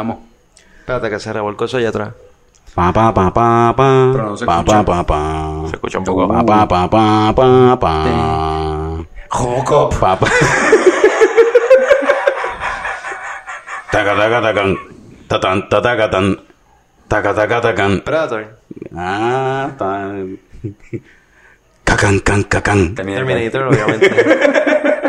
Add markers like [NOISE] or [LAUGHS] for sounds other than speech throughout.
Estamos. Espérate que se revolcó eso allá atrás. Pa pa pa pa pa. Pero no se pa, escucha. pa pa pa. Se escucha un poco. Pa pa pa pa pa pa. Jocop. Pa pa. Taca taca tacan. Tatan tatacatan. Taca taca tacan. Predator. Ah, está. Cacan can cacan. Terminator, obviamente. [LAUGHS]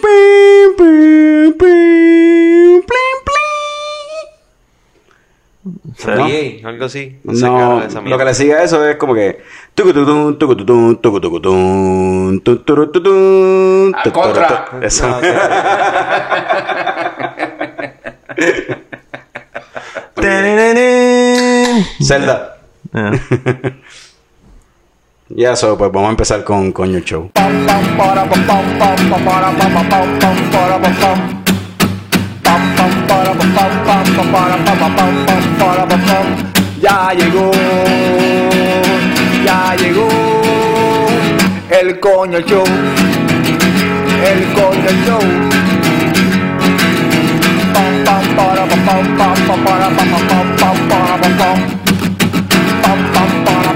Pim, pim, pim, pim, plim, plim. ¿No? algo así. No, esa lo que le sigue a eso es como que. A contra. Eso. No. [LAUGHS] Zelda. Y eso, pues vamos a empezar con Coño Show. Ya llegó, ya llegó el coño show, el coño show. Para,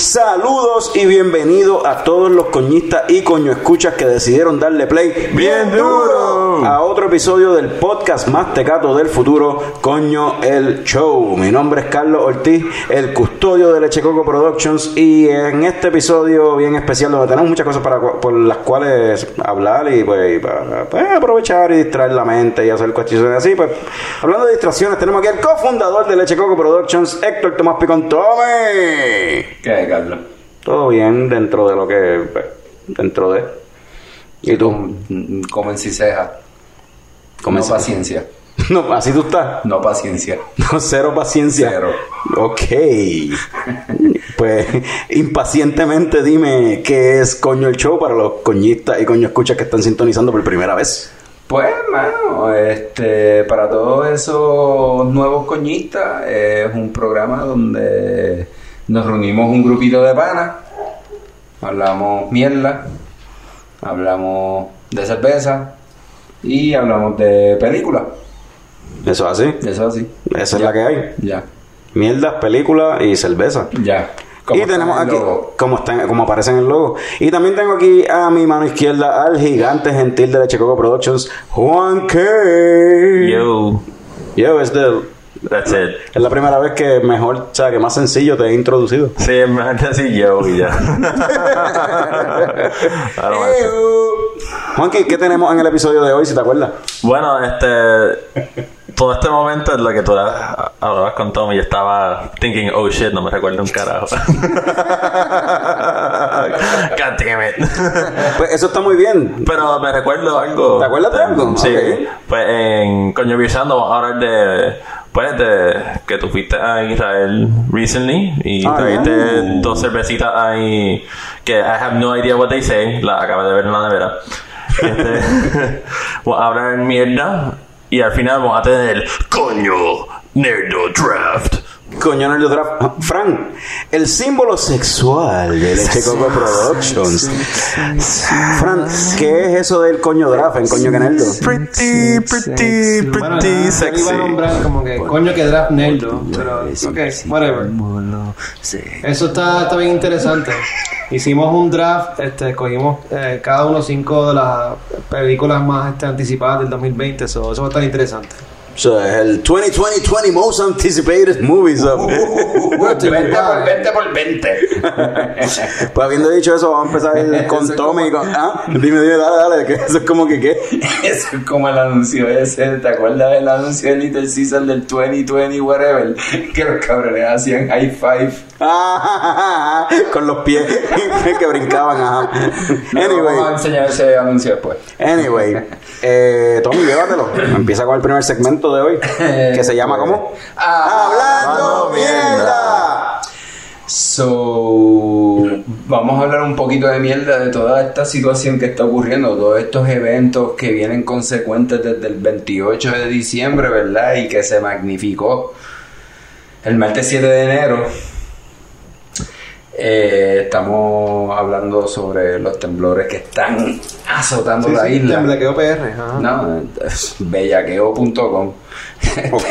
Saludos y bienvenidos a todos los coñistas y coño escuchas que decidieron darle play bien duro a otro episodio del podcast más tecato del futuro, Coño el Show. Mi nombre es Carlos Ortiz, el custodio de Leche Coco Productions y en este episodio bien especial donde tenemos muchas cosas para, por las cuales hablar y pues, y para, pues, aprovechar y distraer la mente y hacer cuestiones así, pues hablando de distracciones tenemos aquí al cofundador de Leche Coco Productions, Héctor Tomás Picón Tome. ¿Qué, Carlos? Todo bien dentro de lo que. pues, Dentro de. ¿Y tú? Mm, Comen si ceja. Comen no paciencia. [LAUGHS] No, así tú estás. No paciencia. [LAUGHS] No, cero paciencia. Cero. Ok. pues impacientemente dime qué es coño el show para los coñistas y coño escuchas que están sintonizando por primera vez. Pues, mano, este, para todos esos nuevos coñistas, es un programa donde nos reunimos un grupito de panas, hablamos mierda, hablamos de cerveza y hablamos de películas. Eso es así. Eso así. Esa es la que hay. Ya, Mierdas, películas y cerveza. ya. y tenemos aquí, como, está, como aparece en el logo. Y también tengo aquí a mi mano izquierda al gigante gentil de Leche Coco Productions, Juan K. Yo. Yo, es, de, That's it. es la primera vez que mejor, o sea, que más sencillo te he introducido. Sí, es mejor decir yo y ya. [LAUGHS] Juanqui, ¿qué tenemos en el episodio de hoy, si te acuerdas? Bueno, este. Todo este momento en lo que tú ha- hablabas con Tommy, yo estaba thinking, oh shit, no me recuerdo un carajo. [LAUGHS] God damn it. Pues eso está muy bien. Pero me recuerdo algo. ¿Te acuerdas de algo? Sí. Ok. Pues en Coño Visando vamos a hablar de. Pues de que tú fuiste a Israel recently y Ah, trajiste yeah. dos cervecitas ahí que I have no idea what they say, la acabo de ver en la nevera. Este, [LAUGHS] vamos a hablar mierda y al final vamos a tener Coño Nerdo Draft. Coño, Nerdo Draft. Ah, Fran, el símbolo sexual de Leche Coco Productions. Fran, ¿qué es eso del coño draft en Coño Caneldo? Pretty, pretty, Bueno, pretty sexy. iba a nombrar como que coño que draft nerdo, pero ok, whatever. Eso está, está bien interesante. Hicimos un draft, este, escogimos eh, cada uno cinco de las películas más este, anticipadas del 2020, so, eso va a estar interesante. So, es el 2020 Most Anticipated Movies of... 20 por 20 por 20. Pues habiendo dicho eso, vamos a empezar [LAUGHS] con Tommy. y como- con- [LAUGHS] ah, dime, dime, dale, dale, que eso es como que qué. Eso es como el anuncio ese, ¿te acuerdas del anuncio de Little Caesar del 2020 whatever? [LAUGHS] Que los cabrones hacían high five. Ah, con los pies que brincaban, ajá. Vamos a Anyway, enseñar ese anuncio después. anyway. Eh, Tommy, llévatelo. Empieza con el primer segmento de hoy, [LAUGHS] que se llama ¿cómo? Ah, Hablando mierda. So, vamos a hablar un poquito de mierda de toda esta situación que está ocurriendo, todos estos eventos que vienen consecuentes desde el 28 de diciembre, ¿verdad? Y que se magnificó el martes 7 de enero. Eh, estamos hablando sobre los temblores que están azotando Sí, la sí, isla. Temblequeo PR. ajá. No, es bellaqueo.com. Ok. [LAUGHS]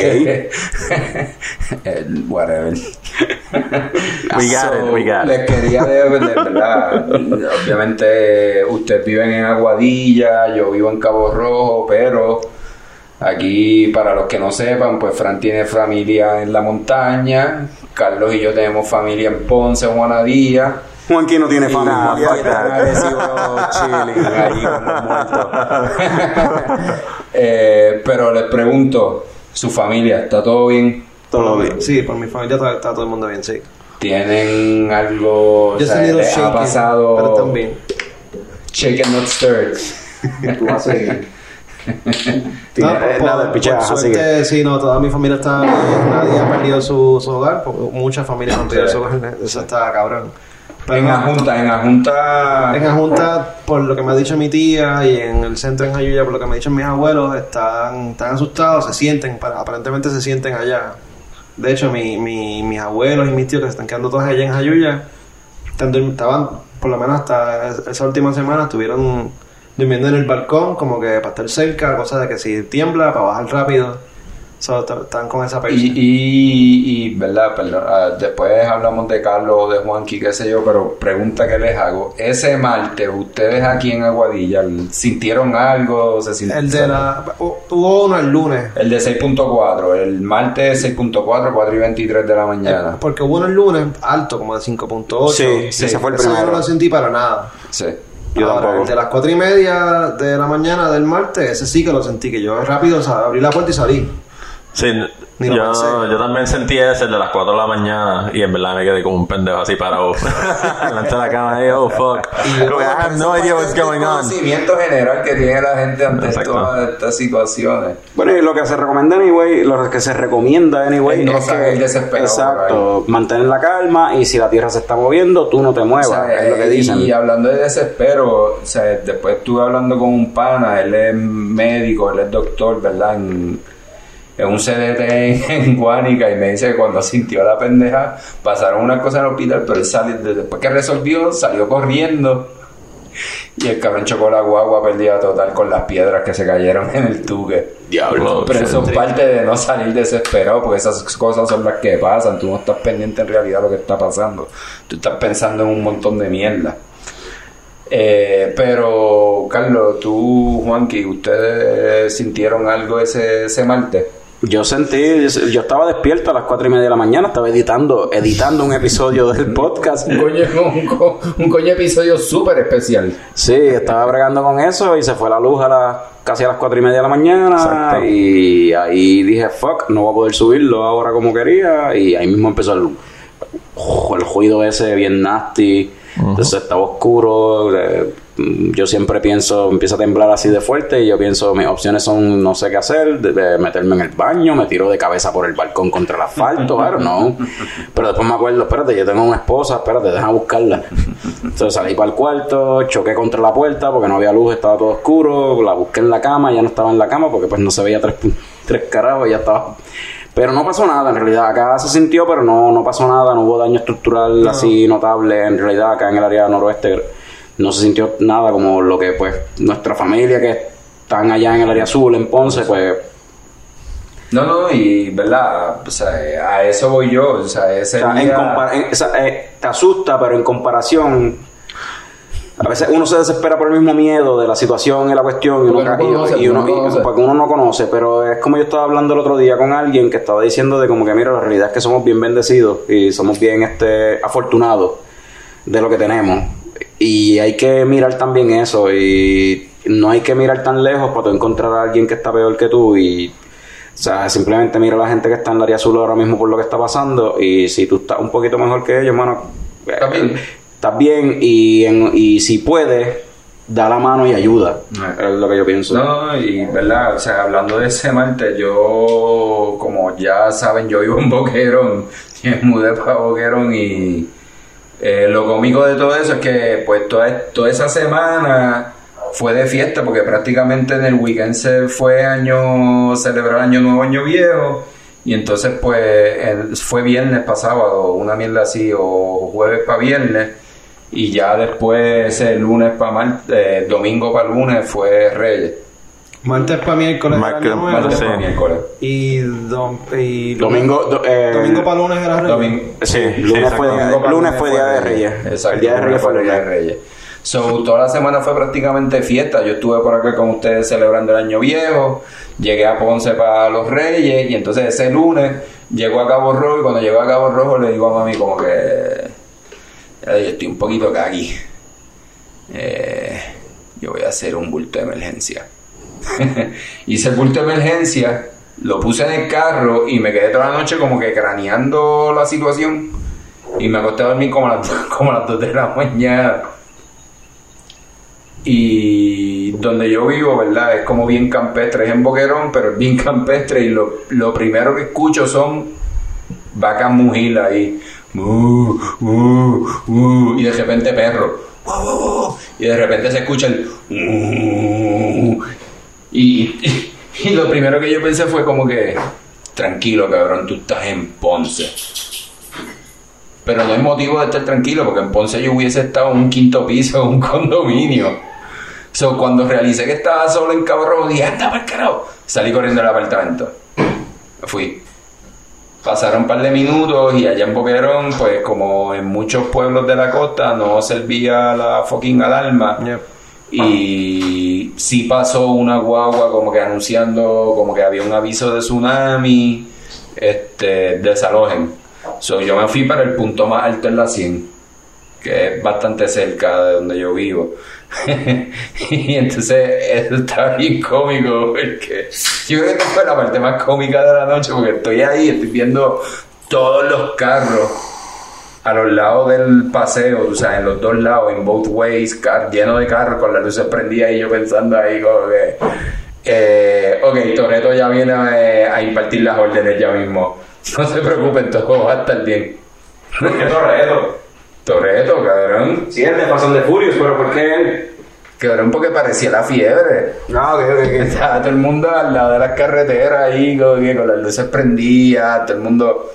Eh, Whatever. [LAUGHS] We got it, we got it. Les quería de, de verdad. Obviamente, ustedes viven en Aguadilla, yo vivo en Cabo Rojo, pero aquí, para los que no sepan, pues Fran tiene familia en la montaña, Carlos y yo tenemos familia en Ponce, en Juanadía. Juanqui no tiene familia. Nada, está en Arecibo, chilling, ahí con los muertos. [LAUGHS] Eh, pero les pregunto, ¿su familia está todo bien? Todo bien. Sí, por mi familia está, está todo el mundo bien, sí. ¿Tienen algo, o Yo he sea, les shaking, ha pasado pero bien. shaken not stirred? No, Tiene- por, nada, por que- suerte, sí, no, toda mi familia está nadie ha perdido su, su hogar, porque muchas familias han perdido su hogar, eso está cabrón. Pero En la junta, en la junta... en la Junta, por lo que me ha dicho mi tía y en el centro en Jayuya, por lo que me han dicho mis abueos, están, están asustados, se sienten, para- aparentemente se sienten allá. De hecho, mi, mi, mis abuelos y mis tíos que se están quedando todos allá en durmi- estaban, por lo menos hasta es- esa última semana, estuvieron durmiendo en el balcón, como que para estar cerca, cosa de que si tiembla, para bajar rápido. So, están con esa Y, persona. y, y, verdad, perdón, ah, después hablamos de Carlos o de Juanqui, qué sé yo, pero pregunta que les hago. Ese martes, ¿ustedes aquí en Aguadilla sintieron algo? ¿Se sint- El de la... hu- Hubo uno el lunes, El de 6.4, el martes 6.4, 4 y 23 de la mañana. Porque hubo uno el lunes alto, como de 5.8. Sí, sí, ese fue el primero. no lo sentí para nada. Sí. Yo Ahora, tampoco. el de las 4 y media de la mañana del martes, ese sí que lo sentí, que yo rápido o sea, abrí la puerta y salí. Sí, yo, yo también sentí ese de las 4 de la mañana y en verdad me quedé como un pendejo así parado [LAUGHS] delante de la cama y oh fuck. Como que I have no idea what's going on. conocimiento general que tiene la gente ante Exacto. todas estas situaciones. Bueno, y lo que se recomienda anyway, lo que se recomienda anyway Es no es que desesperado exacto, mantener la calma y si la tierra se está moviendo, tú no te muevas, O sea, es lo que y- dicen. Y hablando de desespero, o sea, después estuve hablando con un pana, él es médico, él es doctor, ¿verdad? En, en un CDT en, [LAUGHS] en Guánica y me dice que cuando sintió la pendeja pasaron unas cosas en el hospital, pero él salió, después que resolvió, salió corriendo. Y el cabrón chocó la guagua perdida total con las piedras que se cayeron en el tuque. Diablo. Pero eso es parte de no salir desesperado, porque esas cosas son las que pasan. Tú no estás pendiente en realidad de lo que está pasando. Tú estás pensando en un montón de mierda. Eh, pero, Carlos, tú, Juanqui, ¿ustedes sintieron algo ese, ese martes? Yo sentí, yo estaba despierto a las cuatro y media de la mañana, estaba editando, editando un episodio del podcast. Un coño, [LAUGHS] un, co- un coño episodio súper especial. Sí, estaba bregando con eso y se fue la luz a las casi a las cuatro y media de la mañana Exacto. y ahí dije, fuck, no voy a poder subirlo ahora como quería y ahí mismo empezó el, el ruido ese bien nasty, entonces estaba oscuro, eh, yo siempre pienso, empieza a temblar así de fuerte y yo pienso, mis opciones son no sé qué hacer, de, de meterme en el baño, me tiro de cabeza por el balcón contra el asfalto, claro, no, pero después me acuerdo, espérate, yo tengo una esposa, espérate, deja buscarla. Entonces salí para el cuarto, choqué contra la puerta porque no había luz, estaba todo oscuro, la busqué en la cama, ya no estaba en la cama porque pues no se veía tres, tres carajos, ya estaba... Pero no pasó nada, en realidad acá se sintió, pero no, no pasó nada, no hubo daño estructural así notable, en realidad acá en el área noroeste no se sintió nada como lo que pues nuestra familia que están allá en el área azul, en Ponce, pues No, no, y verdad, o sea, a eso voy yo, o sea, ese O sea, en en- o sea, eh, te asusta, pero en comparación, a veces uno se desespera por el mismo miedo de la situación y la cuestión, y uno, conoce, y uno- porque uno no conoce, pero es como yo estaba hablando el otro día con alguien que estaba diciendo de como que, mira, la realidad es que somos bien bendecidos y somos bien este afortunados de lo que tenemos. Y hay que mirar también eso, y no hay que mirar tan lejos para tú encontrar a alguien que está peor que tú y o sea, simplemente mira a la gente que está en el área azul ahora mismo por lo que está pasando y si tú estás un poquito mejor que ellos, mano, eh, Estás bien. estás bien y, en- y si puedes, da la mano y ayuda. Es lo que yo pienso. No, y verdad, o sea, hablando de ese martes, yo, como ya saben, yo vivo en Boquerón, [LAUGHS] y me mudé para Boquerón y Eh, lo cómico de todo eso es que pues toda, toda esa semana fue de fiesta porque prácticamente en el weekend se fue año celebrar año nuevo año viejo y entonces pues el- fue viernes para sábado una mierda así o jueves para viernes y ya después ese lunes para martes domingo para lunes fue Reyes Martes para miércoles era Martes- para miércoles Y, dom- y Domingo, do- eh, domingo para lunes era Reyes. Domingo, Sí, lunes, fue, día- Domingo para lunes fue día de Reyes. Exacto, El día de Reyes fue día de. Reyes. So, toda la semana fue prácticamente fiesta. Yo estuve por acá con ustedes celebrando el año viejo. Llegué a Ponce para los Reyes. Y entonces ese lunes llegó a Cabo Rojo. Y cuando llegó a Cabo Rojo le digo a mami como que... "Ay, estoy un poquito cagui. Eh, yo voy a hacer un bulto de emergencia. [LAUGHS] Hice el bulto de emergencia. Lo puse en el carro y me quedé toda la noche como que craneando la situación. Y me acosté a dormir como a las, [LAUGHS] como a las 2 de la mañana. Y donde yo vivo, ¿verdad? Es como bien campestre, es en Boquerón, pero es bien [LAUGHS] campestre. Y lo, lo primero que escucho son vacas mugil ahí. Mu, mu, mu, y de repente perro. Y de repente se escucha el. Y, [LAUGHS] y, lo primero que yo pensé fue como que. Tranquilo, cabrón, tú estás en Ponce. Pero no hay motivo de estar tranquilo, porque en Ponce yo hubiese estado en un quinto piso, en un condominio. So, cuando realicé que estaba solo en Cabo Rojo, dije, anda. Salí corriendo del apartamento. Me fui. Pasaron un par de minutos y allá en Boquerón, pues como en muchos pueblos de la costa, no servía la fucking alarma. Y sí pasó una guagua como que anunciando como que había un aviso de tsunami, este, desalojen. So, yo me fui para el punto más alto en la 100, que es bastante cerca de donde yo vivo. [LAUGHS] y entonces eso está bien cómico, porque yo creo que fue la parte más cómica de la noche, porque estoy ahí, estoy viendo todos los carros a los lados del paseo, o sea, en los dos lados, en both ways, car- lleno de carros con las luces prendidas y yo pensando ahí como que, eh, ok, Toreto ya viene a, a impartir las órdenes ya mismo. [LAUGHS] No se preocupen, todo va a estar bien. Toreto. Toreto, cabrón. Sí, el de Fast de Furious, pero ¿por qué él? Cabrón, porque parecía la fiebre. No, que, que, que- Estaba todo el mundo al lado de las carreteras ahí, con las luces prendidas, todo el mundo.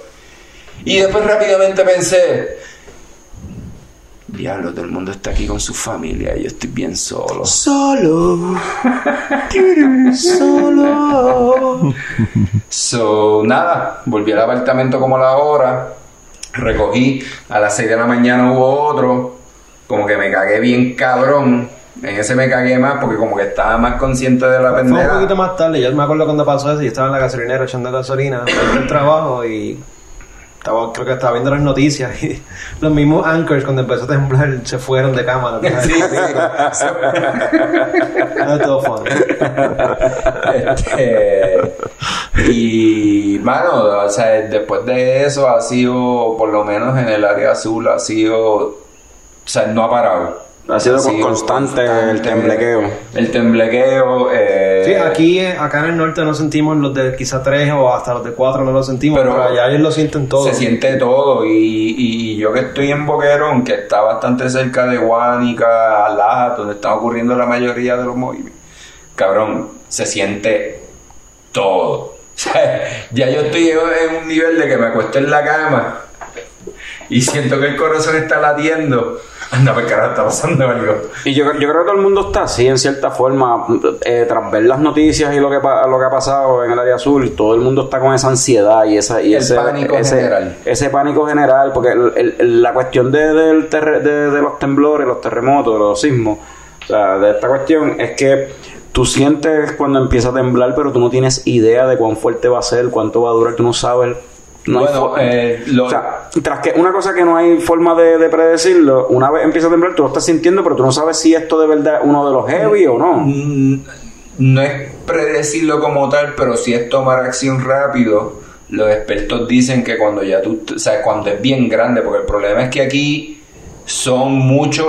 Y después rápidamente pensé: Diablo, todo el mundo está aquí con su familia yo estoy bien solo. Solo. [LAUGHS] Solo. So, nada, volví al apartamento como a la hora, recogí, a las 6 de la mañana hubo otro, como que me cagué bien cabrón. En ese me cagué más porque como que estaba más consciente de la Fue un pendeja. poquito más tarde, yo me acuerdo cuando pasó eso, yo estaba en la gasolinera echando gasolina del trabajo y estaba, creo que estaba viendo las noticias y [LAUGHS] los mismos anchors cuando empezó a temblar se fueron de cámara. Sí, sí. Era todo fun. Este, y, mano, o sea, después de eso ha sido, por lo menos en el área azul, ha sido, o sea, no ha parado. Ha sido con- constante el temblequeo. El temblequeo. eh, Sí, aquí, eh, acá en el norte no sentimos los de quizá tres o hasta los de cuatro no lo sentimos, Pero pero, allá ellos lo sienten todo. Se siente todo y, y yo que estoy en Boquerón, que está bastante cerca de Guánica, Laja, donde están ocurriendo la mayoría de los movimientos, cabrón, se siente todo. [LAUGHS] O sea, ya yo estoy en un nivel de que me acuesto en la cama y siento que el corazón está latiendo. Anda, pues carajo, está pasando algo. Y yo, yo creo que todo el mundo está así, en cierta forma, eh, tras ver las noticias y lo que, lo que ha pasado en el área azul, todo el mundo está con esa ansiedad y, esa, y El ese pánico ese, general. ese pánico general, porque el- el- el- la cuestión de, del terre- de, de los temblores, los terremotos, los sismos, o sea, de esta cuestión es que tú sientes cuando empieza a temblar, pero tú no tienes idea de cuán fuerte va a ser, cuánto va a durar, tú no sabes. No Bueno, eh, lo- o sea, tras que una cosa que no hay forma de, de predecirlo, una vez empieza a temblar, tú lo estás sintiendo, pero tú no sabes si esto de verdad es uno de los heavy o no. Mm, no es predecirlo como tal, pero sí es tomar acción rápido. Los expertos dicen que cuando ya tú, o sea, cuando es bien grande, porque el problema es que aquí son muchos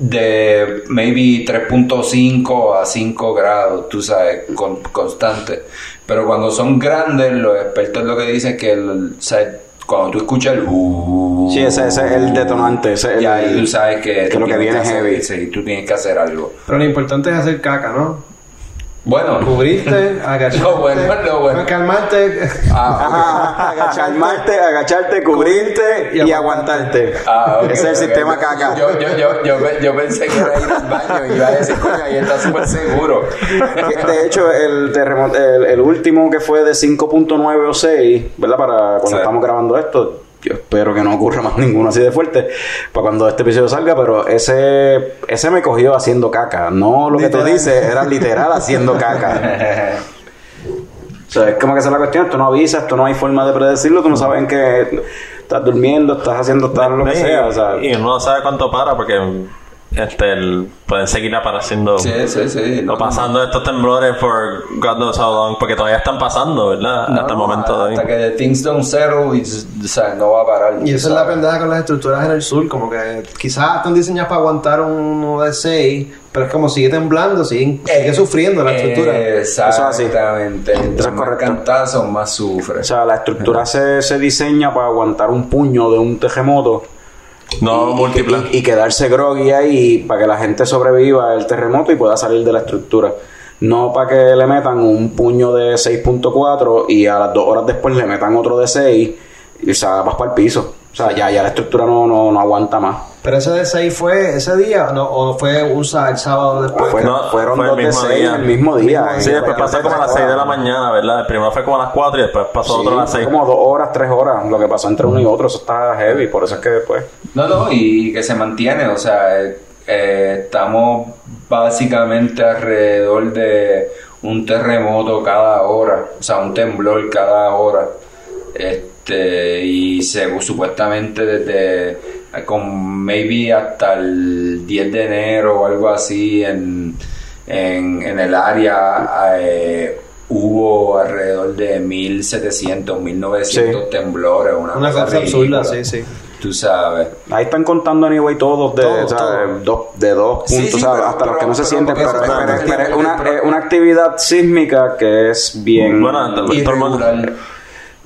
de maybe 3.5 a 5 grados, tú sabes, con, constante. Pero cuando son grandes, los expertos lo que dicen es que el- o sea, cuando tú escuchas el uh, Sí, ese, ese es el detonante. Ese es y ahí tú sabes que, que lo que viene es heavy. sí, tú tienes que hacer algo. Pero lo importante es hacer caca, ¿no? Bueno, Cubrirte, [LAUGHS] agacharte. Lo bueno, lo bueno. Calmarte. ah, [LAUGHS] Ajá, agacharte, agacharte, cubrirte y, y aguantarte. Ah, ok, Ese es el sistema caca. Yo, yo, yo, yo, pe- yo pensé que era ir al baño y iba a decir, coño, ahí está súper seguro. [LAUGHS] De hecho, el, terremoto, el, el último que fue de 5.9 o 6, ¿verdad? Para cuando Sí. estamos grabando esto, yo espero que no ocurra más [LAUGHS] ninguno así de fuerte para cuando este episodio salga, pero ese ese me cogió haciendo caca. No lo que tú dices, era literal haciendo caca. [LAUGHS] O sea, es como que esa es la cuestión, esto no avisa, esto no hay forma de predecirlo, tú no sabes en qué estás durmiendo, estás haciendo, estás lo que sea, o sea, y uno no sabe cuánto para porque este el- pueden seguir apareciendo Sí, sí, sí. o pasando estos temblores for God knows how long porque todavía están pasando verdad No, hasta el momento de hoy Hasta que things don't settle, y, o sea, no va a parar. Y esa es la pendeja con las estructuras en el sur, como que quizás están diseñadas para aguantar uno de 6, pero es como sigue temblando, sigue, sigue sufriendo la estructura. Exactamente. Eso Mientras es más correcto. cantazos, más sufre. o sea, la estructura se, se diseña para aguantar un puño de un terremoto. No múltiples y- y quedarse groggy ahí para que la gente sobreviva el terremoto y pueda salir de la estructura. No para que le metan un puño de 6.4 y a las dos horas después le metan otro de 6 y o sea, vas para el piso. O sea, ya, ya la estructura no, no, no aguanta más. Pero ese de 6 fue ese día ¿no? o fue un sa- el sábado después. Fueron, No, fueron fue el de mismo 6 día. el mismo día. sí Eh, después fue pasó como a las 6 de la mañana verdad el primero fue como a las 4 y después pasó Sí, otro a las fue 6 como dos horas, tres horas. Lo que pasó entre uno y otro, eso está heavy. Por eso es que después. No, no, y que se mantiene, o sea, eh, eh, estamos básicamente alrededor de un terremoto cada hora, o sea, un temblor cada hora. Este, y se, supuestamente desde eh, con maybe hasta el 10 de enero o algo así en, en, en el área eh, hubo alrededor de 1700, 1900 Sí. temblores, una, Una cosa absurda, sí, sí. Tú sabes. Ahí están contando anyway todos de, Todo, o sea, todo. dos, de dos Sí, puntos, sí, sea, pero- hasta los pero- que no se pero sienten, porque pero, es- pero es una, es una actividad sísmica que es bien... Bueno.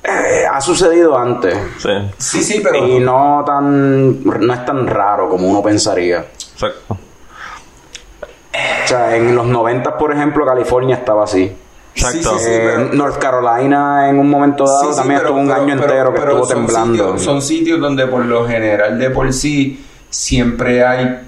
Eh, ha sucedido antes sí Sí, sí, pero. y no tan no es tan raro como uno pensaría. exacto O sea, en los 90, por ejemplo, California estaba así. exacto Sí, sí, sí. Eh, pero- North Carolina en un momento dado Sí, sí, también pero- estuvo un pero- año pero- entero que pero estuvo son temblando. Sitios, son sitios donde por lo general de por sí siempre hay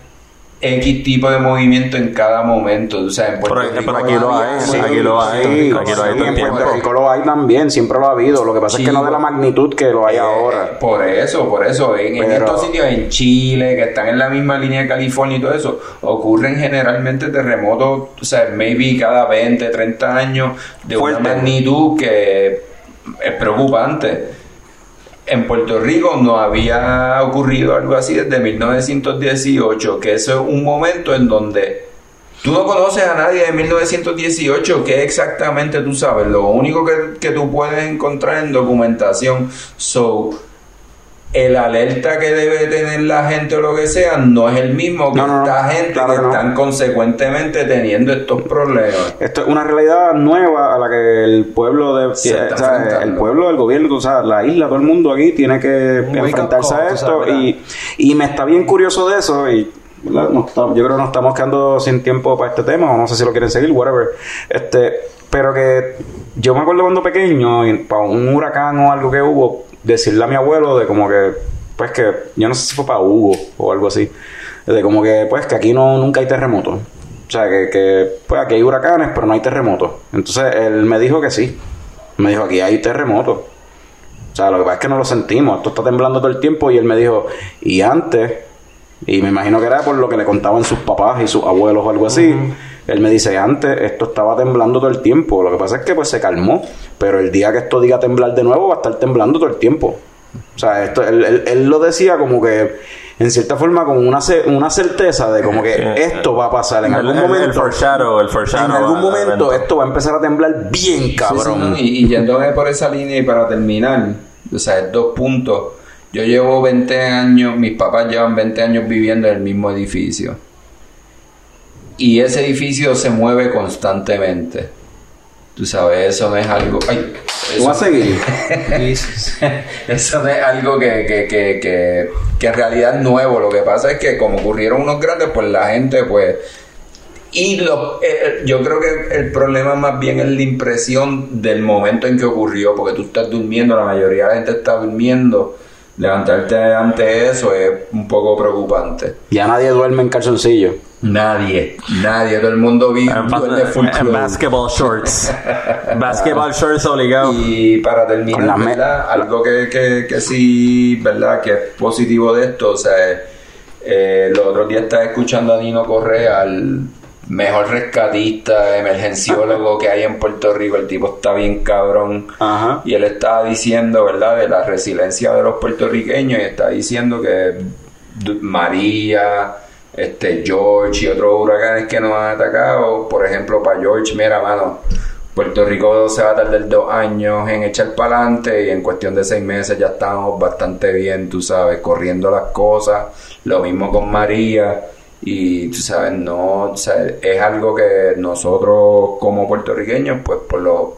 X tipo de movimiento en cada momento. O sea, en Puerto Rico por aquí lo hay, sí, aquí lo hay, Sí, aquí lo hay sí, todo el en Puerto. Rico lo hay también, siempre lo ha habido. Lo que pasa es que no de la magnitud que lo hay Eh, ahora. Por eso, por eso. En, estos sitios, en Chile, que están en la misma línea de California y todo eso, ocurren generalmente terremotos, o sea, maybe cada 20, 30 años, de Fuerte. una magnitud que es preocupante. En Puerto Rico no había ocurrido algo así desde 1918, que eso es un momento en donde Tú no conoces a nadie de 1918, ¿qué exactamente tú sabes? Lo único que, que tú puedes encontrar en documentación. So, el alerta que debe tener la gente o lo que sea no es el mismo que No, no, no. esta gente Claro que que no. están consecuentemente teniendo estos problemas. Esto es una realidad nueva a la que el pueblo de, Se está o sea, enfrentando. el pueblo, el gobierno, o sea, la isla, todo el mundo aquí tiene que wake-up enfrentarse a esto sabes, y, y me está bien curioso de eso y está- yo creo que nos estamos quedando sin tiempo para este tema o no sé si lo quieren seguir, whatever. Este, pero que yo me acuerdo cuando pequeño, y para un huracán o algo que hubo, decirle a mi abuelo de como que, pues que, yo no sé si fue para Hugo o algo así, de como que, pues que aquí no nunca hay terremotos. O sea, que, que pues aquí hay huracanes, pero no hay terremotos. Entonces él me dijo que sí. Me dijo, aquí hay terremotos. O sea, lo que pasa es que no lo sentimos. Esto está temblando todo el tiempo. Y él me dijo, y antes, y me imagino que era por lo que le contaban sus papás y sus abuelos o algo así. Él me dice, antes esto estaba temblando todo el tiempo. Lo que pasa es que pues se calmó. Pero el día que esto diga temblar de nuevo, va a estar temblando todo el tiempo. O sea, esto, él, él- él lo decía como que, en cierta forma, con una, una certeza de como que Sí. esto va a pasar en el, algún el- el momento. foreshadow el foreshadow en algún al momento esto va a empezar a temblar bien Sí, sí, cabrón. ¿no? y, y yéndome por esa línea y para terminar, o sea, dos puntos. Yo llevo 20 años, mis papás llevan 20 años viviendo en el mismo edificio. Y ese edificio se mueve constantemente. Tú sabes, eso no es algo... Ay, vas a seguir. [LAUGHS] Eso no es algo que, que, que, que, que en realidad es nuevo. Lo que pasa es que como ocurrieron unos grandes, pues la gente, pues... Y lo, eh, eh, yo creo que el problema más bien es la impresión del momento en que ocurrió, porque tú estás durmiendo, la mayoría de la gente está durmiendo. Levantarte ante eso es un poco preocupante. Ya nadie duerme en calzoncillo. Nadie, nadie, todo el mundo vive En, en basketball shorts. [LAUGHS] basketball shorts obligado. Y para terminar, ¿verdad? Algo que, que, que sí, ¿verdad? Que es positivo de esto, o sea, eh, los otros días estaba escuchando a Nino Correa, el mejor rescatista, emergenciólogo que hay en Puerto Rico, el tipo está bien cabrón. Ajá. Y él estaba diciendo, ¿verdad?, de la resiliencia de los puertorriqueños y está diciendo que María, este George y otros huracanes que nos han atacado, por ejemplo, para George, mira, mano, Puerto Rico se va a tardar dos años en echar para adelante y en cuestión de seis meses ya estamos bastante bien, tú sabes, corriendo las cosas. Lo mismo con María. Y tú sabes, no, o sea, es algo que nosotros como puertorriqueños, pues por lo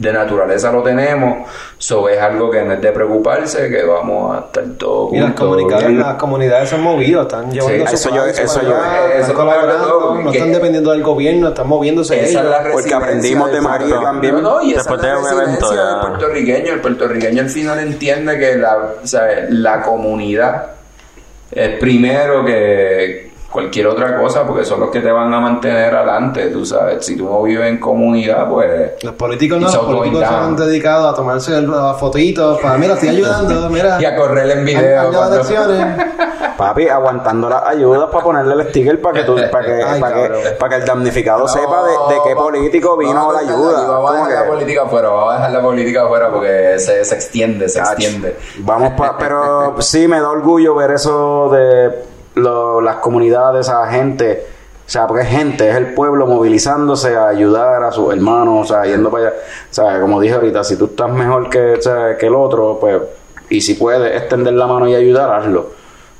de naturaleza lo tenemos, so es algo que no es de preocuparse, que vamos a estar todos Y las comunidades, las comunidades se han movido, están llevando Sí, su eso yo- eso yo- allá, eso están todo, colaborando, no están dependiendo del gobierno, están moviéndose Esa es la Porque aprendimos de puertorriqueño. también. No, no, y esa Después es la de un evento, del puertorriqueño. El puertorriqueño al final entiende que la, o sea, la comunidad es primero que cualquier otra cosa, porque son los que te van a mantener adelante, tú sabes. Si tú no vives en comunidad, pues... Los políticos no, los políticos se han dedicado a tomarse las fotitos para, mira, estoy ayudando, [LAUGHS] mira. Y a correr en video. dado cuando-. [LAUGHS] Papi, aguantando las ayudas para ponerle el sticker para que, tú, para que, Ay, para que, para que el damnificado No, sepa de, de qué político vino vamos a la dejar- ayuda. Vamos a ¿Cómo dejar la política afuera, vamos a dejar la política afuera porque se, se extiende, se extiende. Vamos pa, pero sí me da orgullo ver eso de lo- las comunidades, a gente, o sea, porque es gente, es el pueblo movilizándose a ayudar a sus hermanos, o sea, yendo para allá. O sea, como dije ahorita, si tú estás mejor que, o sea, que el otro, pues, y si puedes extender la mano y ayudar, hazlo.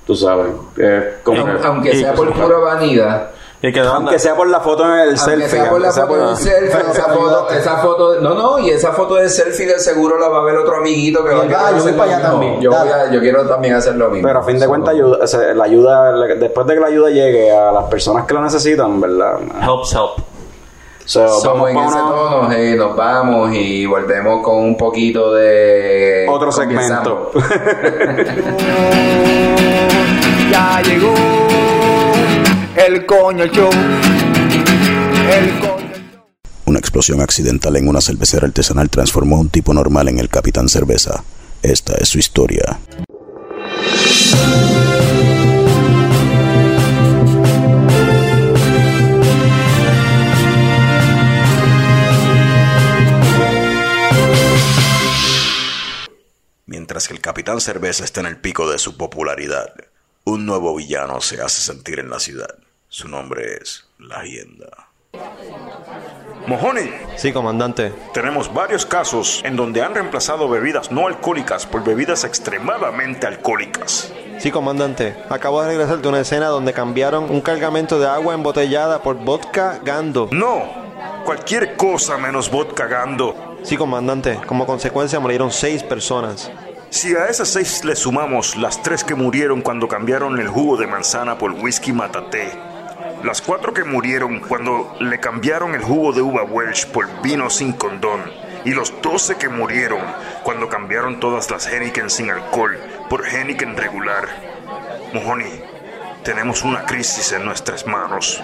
Tú sabes, es como que- Aunque sea por pura vanidad. Y que aunque sea por la foto en el Aunque selfie. sea por la foto por- del selfie, [LAUGHS] esa foto, esa foto, de- no, no, y esa foto del selfie de seguro la va a ver otro amiguito que va a yo voy para allá también, Yo, voy dale. a- yo quiero también hacer lo mismo. Pero a fin de cuentas, la ayuda, después de que la ayuda llegue a las personas que la necesitan, ¿verdad? helps help. So, Somos en ese tono, hey, nos vamos y volvemos con un poquito de... Otro segmento. [LAUGHS] [LAUGHS] Ya llegó el coño show. El coño show. Una explosión accidental en una cervecera artesanal transformó a un tipo normal en el Capitán Cerveza. Esta es su historia. Mientras que el Capitán Cerveza está en el pico de su popularidad, un nuevo villano se hace sentir en la ciudad. Su nombre es La Hienda. Mojoni, Sí, comandante. tenemos varios casos en donde han reemplazado bebidas no alcohólicas por bebidas extremadamente alcohólicas. Sí, comandante. Acabo de regresar de una escena donde cambiaron un cargamento de agua embotellada por vodka Gando. No, cualquier cosa menos vodka gando. Sí, comandante. Como consecuencia murieron seis personas. Si a esas seis le sumamos las tres que murieron cuando cambiaron el jugo de manzana por whisky matate, las cuatro que murieron cuando le cambiaron el jugo de uva Welsh por vino sin condón, y los doce que murieron cuando cambiaron todas las Heineken sin alcohol por Heineken regular. Mojoni, tenemos una crisis en nuestras manos.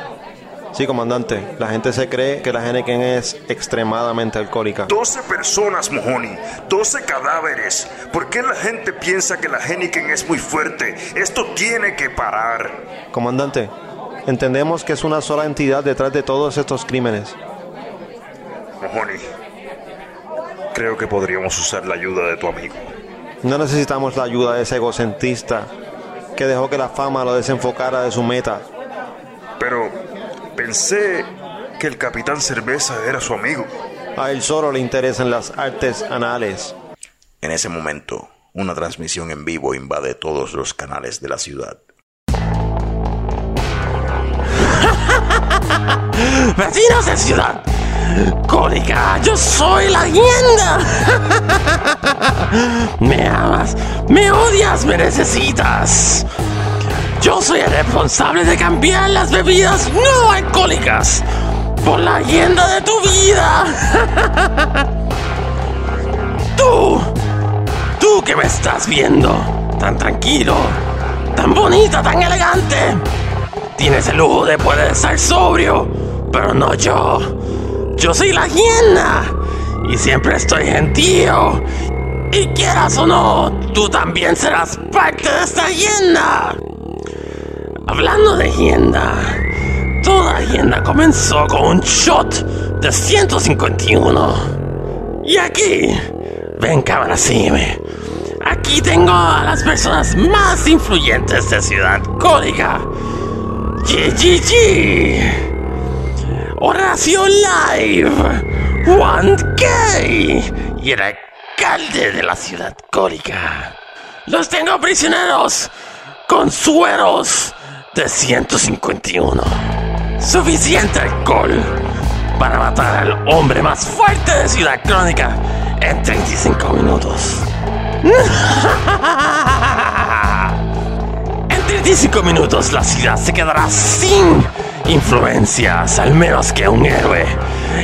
Sí, comandante. La gente se cree que la Heineken es extremadamente alcohólica. 12 personas, Mojoni. 12 cadáveres. ¿Por qué la gente piensa que la Heineken es muy fuerte? Esto tiene que parar. Comandante, entendemos que es una sola entidad detrás de todos estos crímenes. Mojoni, creo que podríamos usar la ayuda de tu amigo. No necesitamos la ayuda de ese egocentrista que dejó que la fama lo desenfocara de su meta. Pero pensé que el capitán Cerveza era su amigo. A él solo le interesan las artes anales. En ese momento, una transmisión en vivo invade todos los canales de la ciudad. [LAUGHS] Vecinos de ciudad cólica, yo soy la leyenda. [LAUGHS] me amas, me odias, me necesitas. Yo soy el responsable de cambiar las bebidas no alcohólicas por la leyenda de tu vida. [LAUGHS] tú, tú que me estás viendo, tan tranquilo, tan bonita, tan elegante. Tienes el lujo de poder estar sobrio, pero no yo. Yo soy la hiena y siempre estoy gentío. Y quieras o no, tú también serás parte de esta hiena. Hablando de hiena, toda hiena comenzó con un shot de 151. Y aquí, ven cámara, sígueme. Aquí tengo a las personas más influyentes de Ciudad Cólica. GGG. Horacio Live. Juan Gay. Y el alcalde de la Ciudad Cólica. Los tengo prisioneros con sueros de 151. Suficiente alcohol para matar al hombre más fuerte de Ciudad Crónica en 35 minutos. [LAUGHS] En 35 minutos la ciudad se quedará sin influencias, al menos que un héroe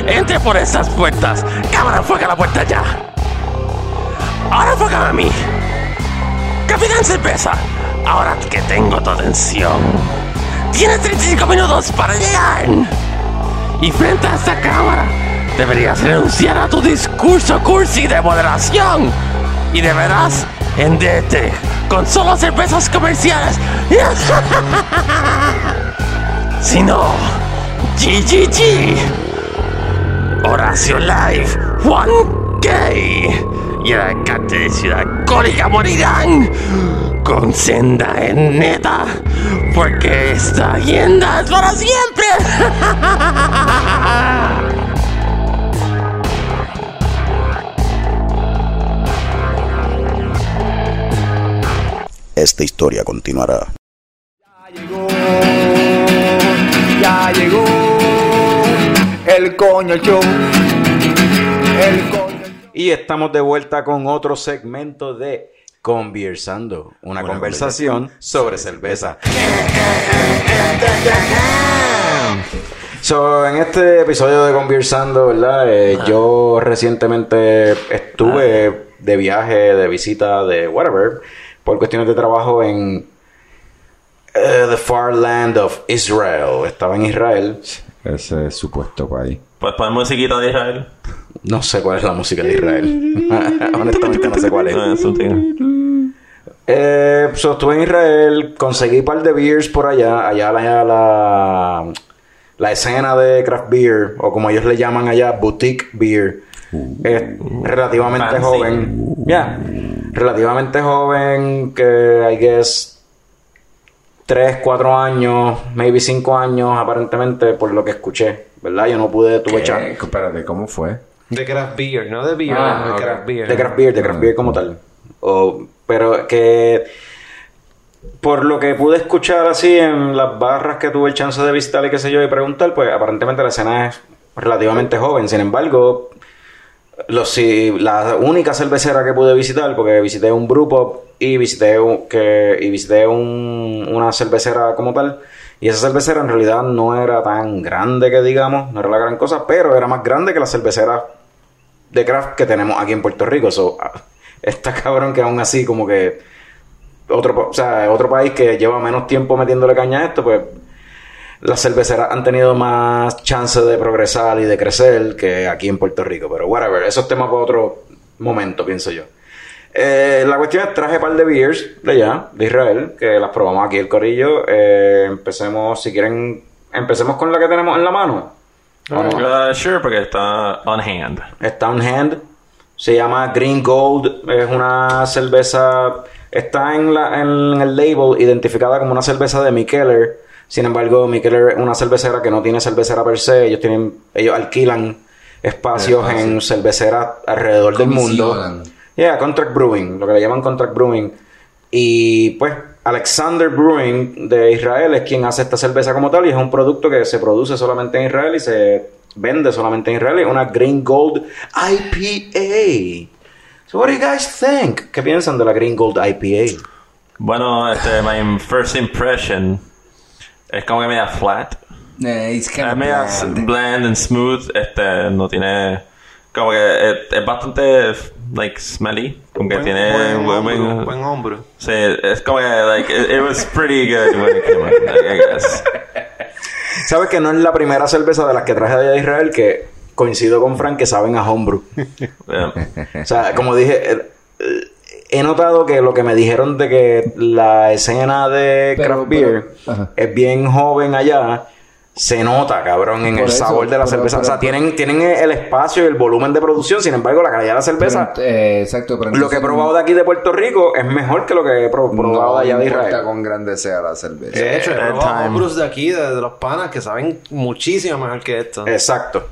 entre por estas puertas. Cámara, enfoca la puerta ya. Ahora enfócame a mí. Capitán Cerveza, ahora que tengo tu atención, tienes 35 minutos para llegar. Y frente a esta cámara, deberías renunciar a tu discurso cursi de moderación. Y deberás henderte con solo cervezas comerciales. [LAUGHS] si no, GGG. Horacio Live, Juan Gay y el alcalde de Ciudad Cólica morirán con senda en neta, porque esta leyenda es para siempre. Esta historia continuará. llegó, ya llegó el coño show. El coño Y estamos de vuelta con otro segmento de Conversando, una, conversación sobre cerveza. So, en este episodio de Conversando, ¿verdad? Eh, yo recientemente estuve de viaje, de visita, de whatever, por cuestiones de trabajo en eh, the far land of Israel. Estaba en Israel. Ese supuesto país. Pues poner musiquita de Israel. No sé cuál es la música de Israel. [LAUGHS] Honestamente no sé cuál es. Ah, eso, tío. Eh, so, estuve en Israel, conseguí un par de beers por allá, allá la, la, la escena de craft beer, o como ellos le llaman allá, boutique beer, es relativamente fancy. joven, ya, relativamente joven, que I guess 3, 4 años, maybe 5 años, aparentemente, por lo que escuché, ¿verdad? Yo no pude, tuve chance. Espérate, ¿cómo fue? De craft beer, no de beer, Ah, de ok. craft beer. De craft beer, de craft beer como tal. O, pero que por lo que pude escuchar así en las barras que tuve el chance de visitar y qué sé yo y preguntar, pues aparentemente la escena es relativamente joven. Sin embargo, los, si, la única cervecera que pude visitar, porque visité un grupo y visité, un- que, y visité un- una cervecera como tal, y esa cervecera en realidad no era tan grande que digamos, no era la gran cosa, pero era más grande que la cervecera de craft que tenemos aquí en Puerto Rico. So, está [LAUGHS] cabrón que aún así como que otro, o sea, otro país que lleva menos tiempo metiéndole caña a esto, pues las cerveceras han tenido más chance de progresar y de crecer que aquí en Puerto Rico. Pero whatever, esos temas para otro momento, pienso yo. Eh, la cuestión es, traje un par de beers de allá, de Israel, que las probamos aquí el corillo. Eh, empecemos, si quieren, empecemos con la que tenemos en la mano. Uh, sure, porque está on hand. Está on hand. Se llama Green Gold. Es una cerveza. Está en, la, en el label identificada como una cerveza de Mikkeller. Sin embargo, Mikkeller es una cervecera que no tiene cervecera per se. Ellos tienen, ellos alquilan espacios Espacio. en cerveceras alrededor del mundo. Yeah, contract brewing, lo que le llaman contract brewing. Y pues, Alexander Brewing de Israel es quien hace esta cerveza como tal y es un producto que se produce solamente en Israel y se vende solamente en Israel. Es una Green Gold IPA. So what do you guys think? ¿Qué piensan de la Green Gold IPA? Bueno, este, my first impression es como que media flat. Eh, it's kind Es media bland. bland and smooth. Este, no tiene. Como que es, es bastante, like, smelly. Como que Buen- tiene. buen buen- hombro, buen- buen hombro. Sí, es como que, like, it, it was pretty good when it came out, like, I guess. ¿Sabes que no es la primera cerveza de las que traje de allá de Israel que coincido con Frank que saben a homebrew? Yeah. O sea, como dije, eh, eh, he notado que lo que me dijeron de que la escena de craft beer pero- es bien joven allá, se nota, cabrón, en Por el eso, sabor de la pero- cerveza. o sea, pero- tienen, tienen el espacio y el volumen de producción, sin embargo, la calidad de la cerveza, Pero, eh, exacto, pero lo que he probado de aquí de Puerto Rico es mejor que lo que he pro- probado no de allá de Israel. con grande sea la cerveza. De hecho, he Eh, probado homebrews de aquí, de, de los panas, que saben muchísimo mejor que esto. Exacto.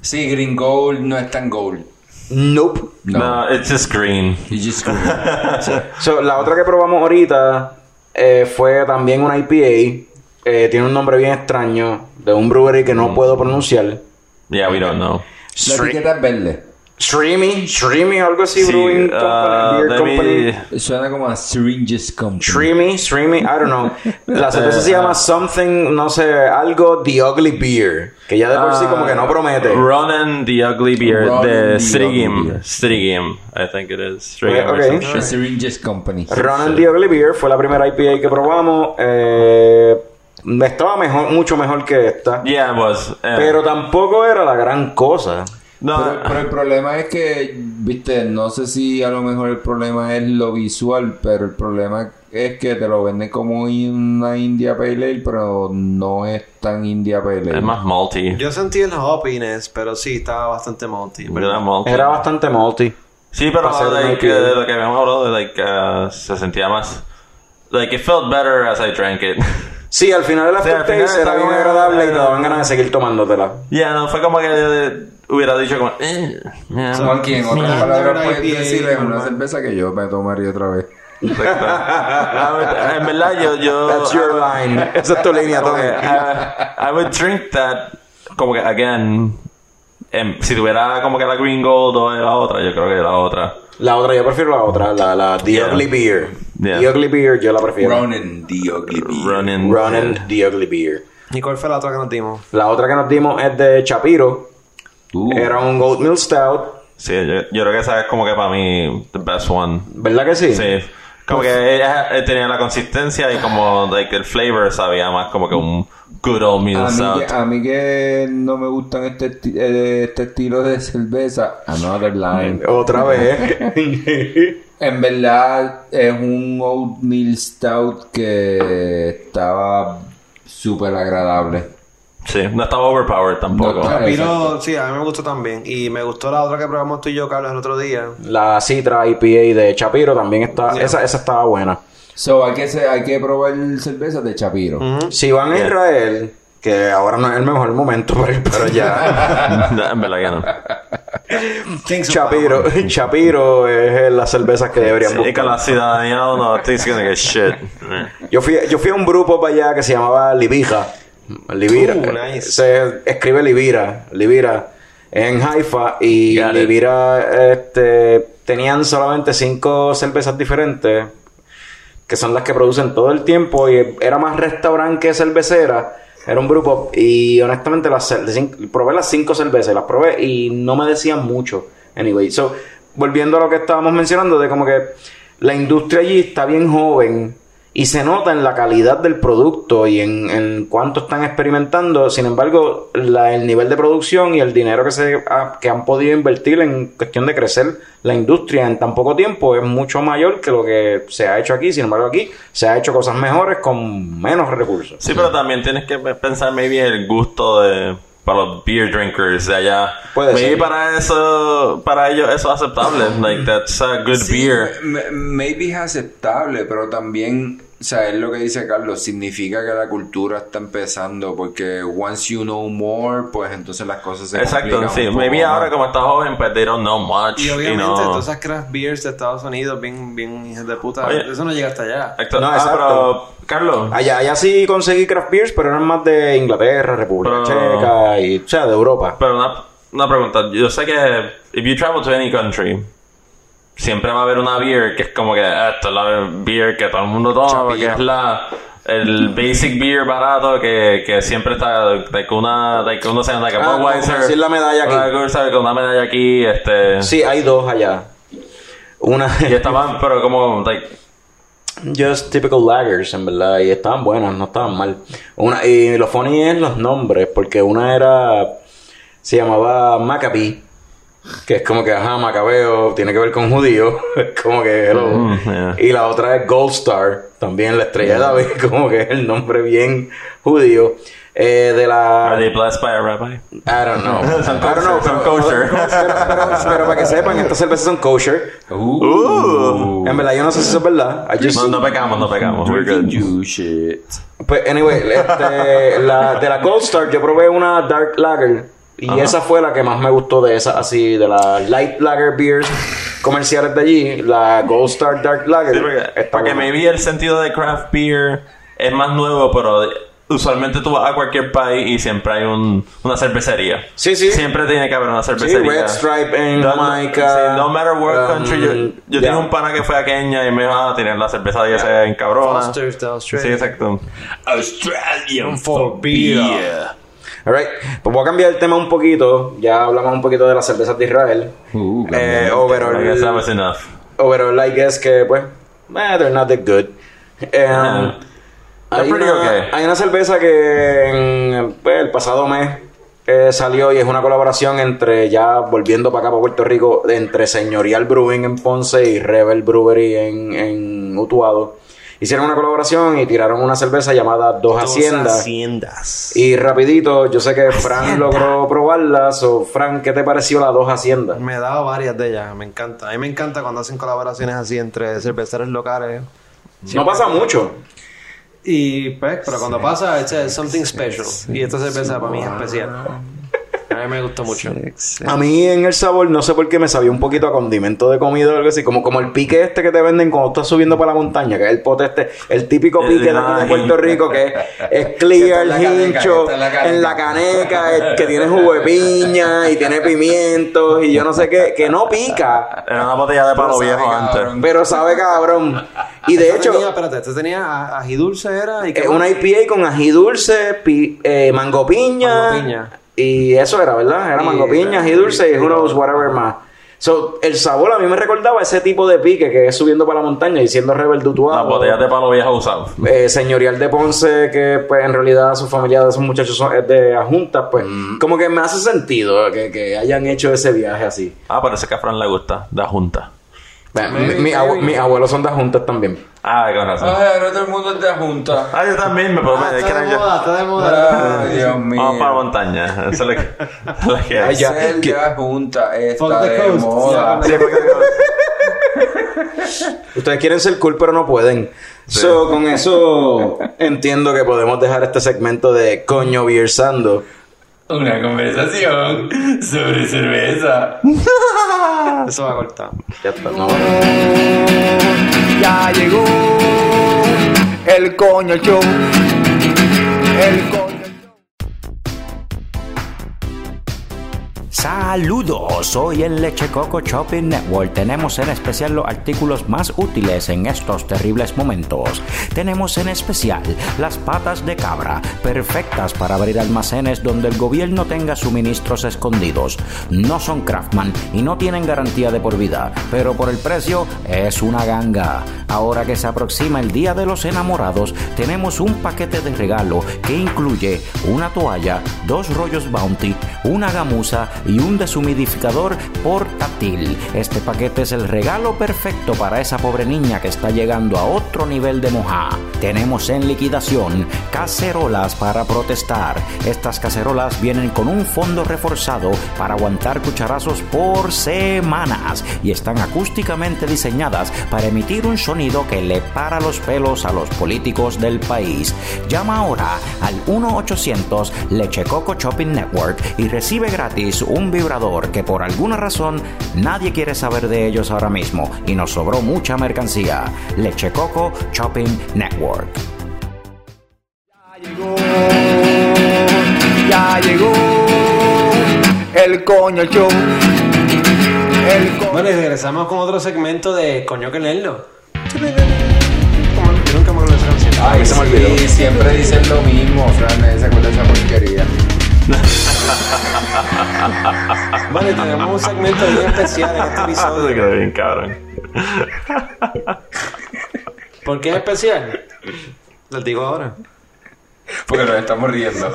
Sí, Green Gold no es tan gold. Nope. No, it's just green. You just green. [LAUGHS] So, la otra que probamos ahorita eh, fue también una IPA. Eh, tiene un nombre bien extraño de un brewery que no puedo pronunciar. Yeah, we don't know. La etiqueta es verde. Streamy, Streamy, algo así, Sí, Brewing uh, Company, Beer Company. me- Suena como a Syringes Company. Streamy, Streamy, I don't know. La cerveza se [LAUGHS] llama something, no sé, algo The Ugly Beer. Que ya de por sí como que no promete. Ronan the Ugly Beer Ronan de. City Game, I think it is. City Game or Ok. some The shit. Syringes Company. Ronan The Ugly Beer fue la primera IPA que probamos. Eh, estaba mejor, mucho mejor que esta. Yeah, it was. Pero tampoco era la gran cosa. no, Pero, pero el problema es que, viste, no sé si a lo mejor el problema es lo visual, pero el problema es que te lo venden como una India Pale Ale, pero no es tan India Pale Ale. es más malty. Yo sentí el hoppiness, pero sí, estaba bastante multi. Era malty. Era bastante multi. Sí, pero like, eh, lo que habíamos hablado, like, uh, se sentía más. Like, it felt better as I drank it. [LAUGHS] Sí, al final el Sí, aftertaste final era bien agradable y te daban ganas de seguir tomándotela. yeah, no, fue como que eh, hubiera dicho como. Eh, yeah. Como aquí, en otras Standard palabras, puedes IPA decir es una cerveza que yo me tomaría otra vez. Exacto. [LAUGHS] Ah, en verdad, yo. yo That's your line. Esa es tu línea, que, I, I would drink that como que again em, si tuviera como que la green gold o la otra yo creo que la otra La otra, yo prefiero la otra, la, la The Yeah. Ugly Beer. Yeah. The Ugly Beer, yo la prefiero. Ronan the Ugly Beer. running Ronan The Ugly Beer. ¿Y cuál fue la otra que nos dimos? La otra que nos dimos es de Chapiro. Uh, Era un Oatmeal Stout. sí yo, yo creo que esa es como que para mí the best one ¿Verdad que sí? sí como que ella eh, tenía la consistencia y como like el flavor sabía más como que un good old meal a, mí que, a mí que no me gustan este, eh, este estilo de cerveza, Another Line. [LAUGHS] Otra vez. [LAUGHS] En verdad es un oatmeal stout que estaba súper agradable. sí no estaba overpowered tampoco No, Pero sí, a mí me gustó también. Y me gustó la otra que probamos tú y yo, Carlos, el otro día. la Citra IPA de Chapiro también está. Esa, esa estaba buena. So, hay que, se- hay que probar cerveza de Chapiro. Si van a Israel, que ahora no es el mejor momento para ir para allá. [LAUGHS] No, en verdad que no Chapiro, Chapiro [LAUGHS] es la cerveza que deberían y buscar. con la ciudadanía no things gonna get shit Yo fui, yo fui a un grupo para allá que se llamaba Libija. Libira. Nice. Se escribe Libira. Libira. En Haifa. Y. Libira este, tenían solamente cinco cervezas diferentes. Que son las que producen todo el tiempo. Y era más restaurante que cervecera. Era un grupo. Y honestamente las, probé las cinco cervezas. Las probé y no me decían mucho. Anyway. So, volviendo a lo que estábamos mencionando. De como que la industria allí está bien joven. Y se nota en la calidad del producto y en, en cuánto están experimentando. Sin embargo, la- el nivel de producción y el dinero que, se ha- que han podido invertir en cuestión de crecer la industria en tan poco tiempo es mucho mayor que lo que se ha hecho aquí. Sin embargo, aquí se ha hecho cosas mejores con menos recursos. Sí, pero también tienes que pensar maybe el gusto de para los beer drinkers de allá. Puede maybe ser. para eso, para ellos eso es aceptable. Like that's a good Sí, beer. maybe es aceptable, pero también o sea, es lo que dice Carlos, significa que la cultura está empezando porque once you know more, pues entonces las cosas se Exacto, complican sí. un poco Maybe ahora más. como está joven, pues they don't know much. Y you obviamente know. todas esas craft beers de Estados Unidos, bien, bien hijas de puta, Oye. eso no llega hasta allá. Exacto. No, ah, exacto. pero, Carlos, Allá, allá sí conseguí craft beers, pero eran más de Inglaterra, República Pero- Checa y, o sea, de Europa. pero una, una pregunta. Yo sé que if you travel to any country, siempre va a haber una beer que es como que "Ah, esta es la beer que todo el mundo toma, que es la el basic beer barato que, que siempre está like una like uno se llama like a Ah, Budweiser, la medalla aquí. con una medalla aquí este Sí, hay dos allá. Una, y [LAUGHS] estaban pero como like just typical lagers, en verdad, y estaban buenas, no estaban mal. Una, y lo funny es los nombres, porque una era, se llamaba Maccabee, que es como que, ajá, Macabeo, tiene que ver con judío, [LAUGHS] es como que, hello. Mm, yeah. Y la otra es Gold Star, también la estrella de David, [LAUGHS] como que es el nombre bien judío. Eh, de la... are they blessed by a rabbi? I don't know. [LAUGHS] Son I don't know, kosher, son pero- kosher. Pero, pero- pero para que sepan, estas cervezas son kosher. Uh. En verdad, yo no sé si eso es verdad. I just- No, no pecamos, no pecamos. We're good. You shit. Pues, anyway, este, la, de la Gold Star yo probé una Dark Lager. Y Ajá. esa fue la que más me gustó de esas, así, de las Light Lager Beers comerciales de allí. La Gold Star Dark Lager. Sí, porque, está porque buena. maybe el sentido de craft beer es más nuevo, pero usualmente tú vas a cualquier país y siempre hay un, una cervecería. Sí, sí. Siempre tiene que haber una Sí, cervecería. Red Stripe en No- Jamaica. sí, no matter what um, country. Yo, yo tengo un pana que fue a Kenia y me va a tener la cerveza de ese en cabrona. Foster's de Sí, Australia. exacto. Australian For beer. Alright, pues voy a cambiar el tema un poquito. Ya hablamos un poquito de las cervezas de Israel. Uh, eh, I overall, guess that was enough. overall, I guess que, pues, eh, they're not that good. Um, Yeah. hay, pretty una, okay. hay una cerveza que en pues, el pasado mes eh, salió y es una colaboración entre, ya volviendo para acá, para Puerto Rico, entre Señorial Brewing en Ponce y Rebel Brewery en, en Utuado. Hicieron una colaboración y tiraron una cerveza llamada Dos, Haciendas. Haciendas. Y rapidito, yo sé que Fran logró probarlas. O Fran, ¿qué te pareció las dos haciendas? Me he dado varias de ellas, me encanta. A mí me encanta cuando hacen colaboraciones así entre cerveceros locales. No pasa mucho. Y pues, pero cuando pasa, a- something special. Y esta cerveza para mí es especial. A mí me gustó [LAUGHS] mucho. A mí en el sabor, no sé por qué me sabía un poquito a condimento de comida o algo así, como, como el pique este que te venden cuando estás subiendo para la montaña, que es el pote este, el típico El pique de, de aquí de la Puerto. Rico, que es, es clear, caneca, hincho, en la caneca. en la caneca, es- que tiene jugo de piña y tiene pimientos y yo no sé qué, que no pica, Era una botella de palo Pero sabe, viejo antes. cabrón. pero sabe cabrón. Y de Esta hecho, tenía, espérate, este tenía ají dulce era y una IPA con ají dulce, pi- eh, mango piña. Mango piña. Y eso era, ¿verdad? Era Y- mango piña, ají dulce y who knows, whatever más. So, el sabor a mí me recordaba ese tipo de pique que es subiendo para la montaña y siendo rebel Las dutuado. botellas de palo viejo usado. Eh, señorial de Ponce, que pues en realidad su familia de esos muchachos son, es de Ajuntas, pues como que me hace sentido que, que hayan hecho ese viaje así. Ah, parece que a Fran le gusta. Da junta. Mi- mi mis abuelos son de Ajuntas también. Ah, con razón. Ay, ahora todo el mundo es de junta. Ah, yo también me puedo Ah, meter. está de moda, está de moda. Ay, Dios mío. Vamos para la montaña. Eso es lo que, [LAUGHS] lo que Ay, hay. ya. De junta está de coast. moda. Sí, porque- [LAUGHS] Ustedes quieren ser cool, pero no pueden. So, con eso entiendo que podemos dejar este segmento de coño Biersando. Una conversación sobre cerveza. [LAUGHS] Eso va a cortar. Ya está, no. Ya llegó el coño show. El coño Saludos, soy el Leche Coco Shopping Network. Tenemos en especial los artículos más útiles en estos terribles momentos. Tenemos en especial las patas de cabra, perfectas para abrir almacenes donde el gobierno tenga suministros escondidos. No son Craftman y no tienen garantía de por vida, pero por el precio es una ganga. Ahora que se aproxima el Día de los Enamorados, tenemos un paquete de regalo que incluye una toalla, dos rollos Bounty, una gamuza y y un deshumidificador portátil. Este paquete es el regalo perfecto para esa pobre niña que está llegando a otro nivel de moja. Tenemos en liquidación cacerolas para protestar. Estas cacerolas vienen con un fondo reforzado para aguantar cucharazos por semanas y están acústicamente diseñadas para emitir un sonido que le para los pelos a los políticos del país. Llama ahora al 1-800 Leche Coco Shopping Network y recibe gratis un vibrador que por alguna razón nadie quiere saber de ellos ahora mismo y nos sobró mucha mercancía. Leche Coco Shopping Network. Ya llegó el coño show. El coño. Bueno, y regresamos con otro segmento de Coño que leerlo. Yo nunca me acuerdo de esa canción. Ay, se me olvidó. sí, siempre dicen lo mismo, Fran, se acuerda esa porquería. [LAUGHS] [LAUGHS] Vale, tenemos un segmento bien especial en este [LAUGHS] Se episodio. quedó bien cabrón. ¿Por qué es especial? Les digo ahora. Porque nos estamos riendo.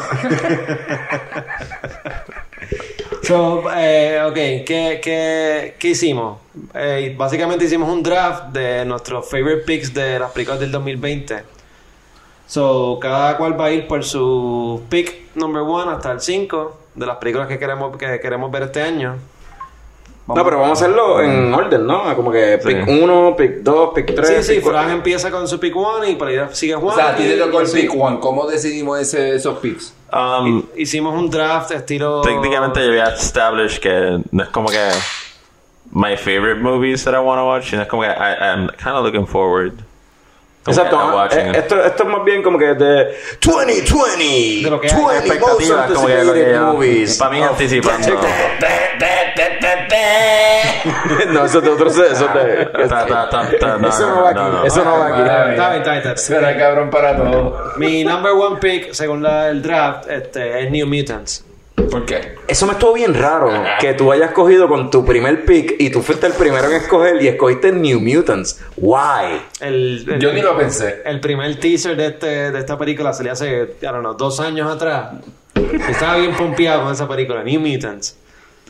So, eh, ok, ¿qué, qué, qué hicimos? Eh, básicamente hicimos un draft de nuestros favorite picks de las películas del 2020. So, cada cual va a ir por su pick number one hasta el 5 de las películas que queremos, que queremos ver este año. No, pero vamos a hacerlo en orden, ¿no? Como que pick 1, pick 2, pick 3. Sí, sí, Fran empieza con su pick one y por ahí sigue Juan. O sea, a ti te y- tocó el y- pick one. ¿Cómo decidimos ese, esos picks? Um, Hicimos un draft estilo... técnicamente yo había established que no es como que my favorite movies that I want to watch, sino es como que I, I'm kind of looking forward. Exacto, Eh, esto, esto es más bien como que de 2020, De lo que hay. 20 most expectativas como que lo que anticipated yo- movies. para mí of anticipando. [LAUGHS] no, eso es de otro eso es de, Eso no, va aquí, eso no va aquí. Está bien, está bien, está bien. Será cabrón para todo. Mi number one pick, según la, el draft, este, es New Mutants. ¿Por qué? Eso me estuvo bien raro que tú hayas cogido con tu primer pick y tú fuiste el primero en escoger y escogiste New Mutants. Why? El, el- Yo ni lo pensé. El primer teaser de, este, de esta película le hace, I don't know, dos años atrás. Estaba bien pompeado con esa película, New Mutants.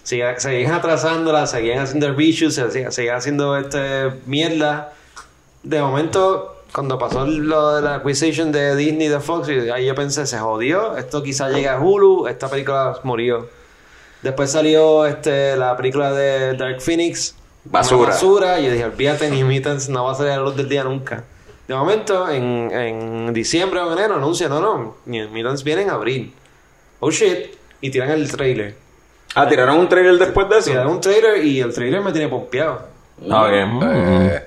Seguían atrasándola, seguían haciendo reshoots, seguían, seguían haciendo este mierda. De momento, cuando pasó lo de la acquisition de Disney de Fox, y ahí yo pensé, se jodió, esto quizá llega a Hulu, esta película murió. Después salió este, la película de Dark Phoenix. Basura. basura. Y yo dije, olvídate, New Mutants no va a salir a la luz del día nunca. De momento, en, en diciembre o enero, anuncian, no, no, Mutants viene en abril. Oh shit. Y tiran el trailer. Ah, tiraron un trailer después de eso. un trailer y el trailer me tiene pompeado. Ah, ok. Mm. Eh,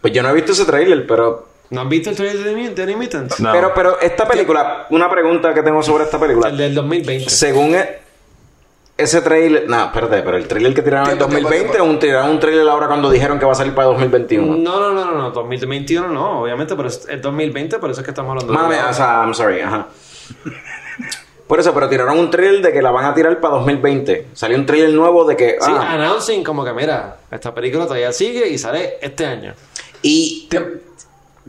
Pues yo no he visto ese trailer, pero ¿No han visto el trailer de, de Mutants? No. pero pero esta película, una pregunta que tengo sobre esta película. El del 2020. Según e- ese trailer, no, espérate, pero el trailer que tiraron en el Tiempo, tiempo, 2020 tiempo. o un tiraron un trailer ahora cuando dijeron que va a salir para 2021. No, no, no, no, no, 2021 no, obviamente, pero es el 2020, por eso es que estamos hablando Mami, o sea, I'm sorry, ajá. Por eso, pero tiraron un trailer de que la van a tirar para 2020. Salió un trailer nuevo de que. Sí, ah, announcing como que mira, esta película todavía sigue y sale este año. y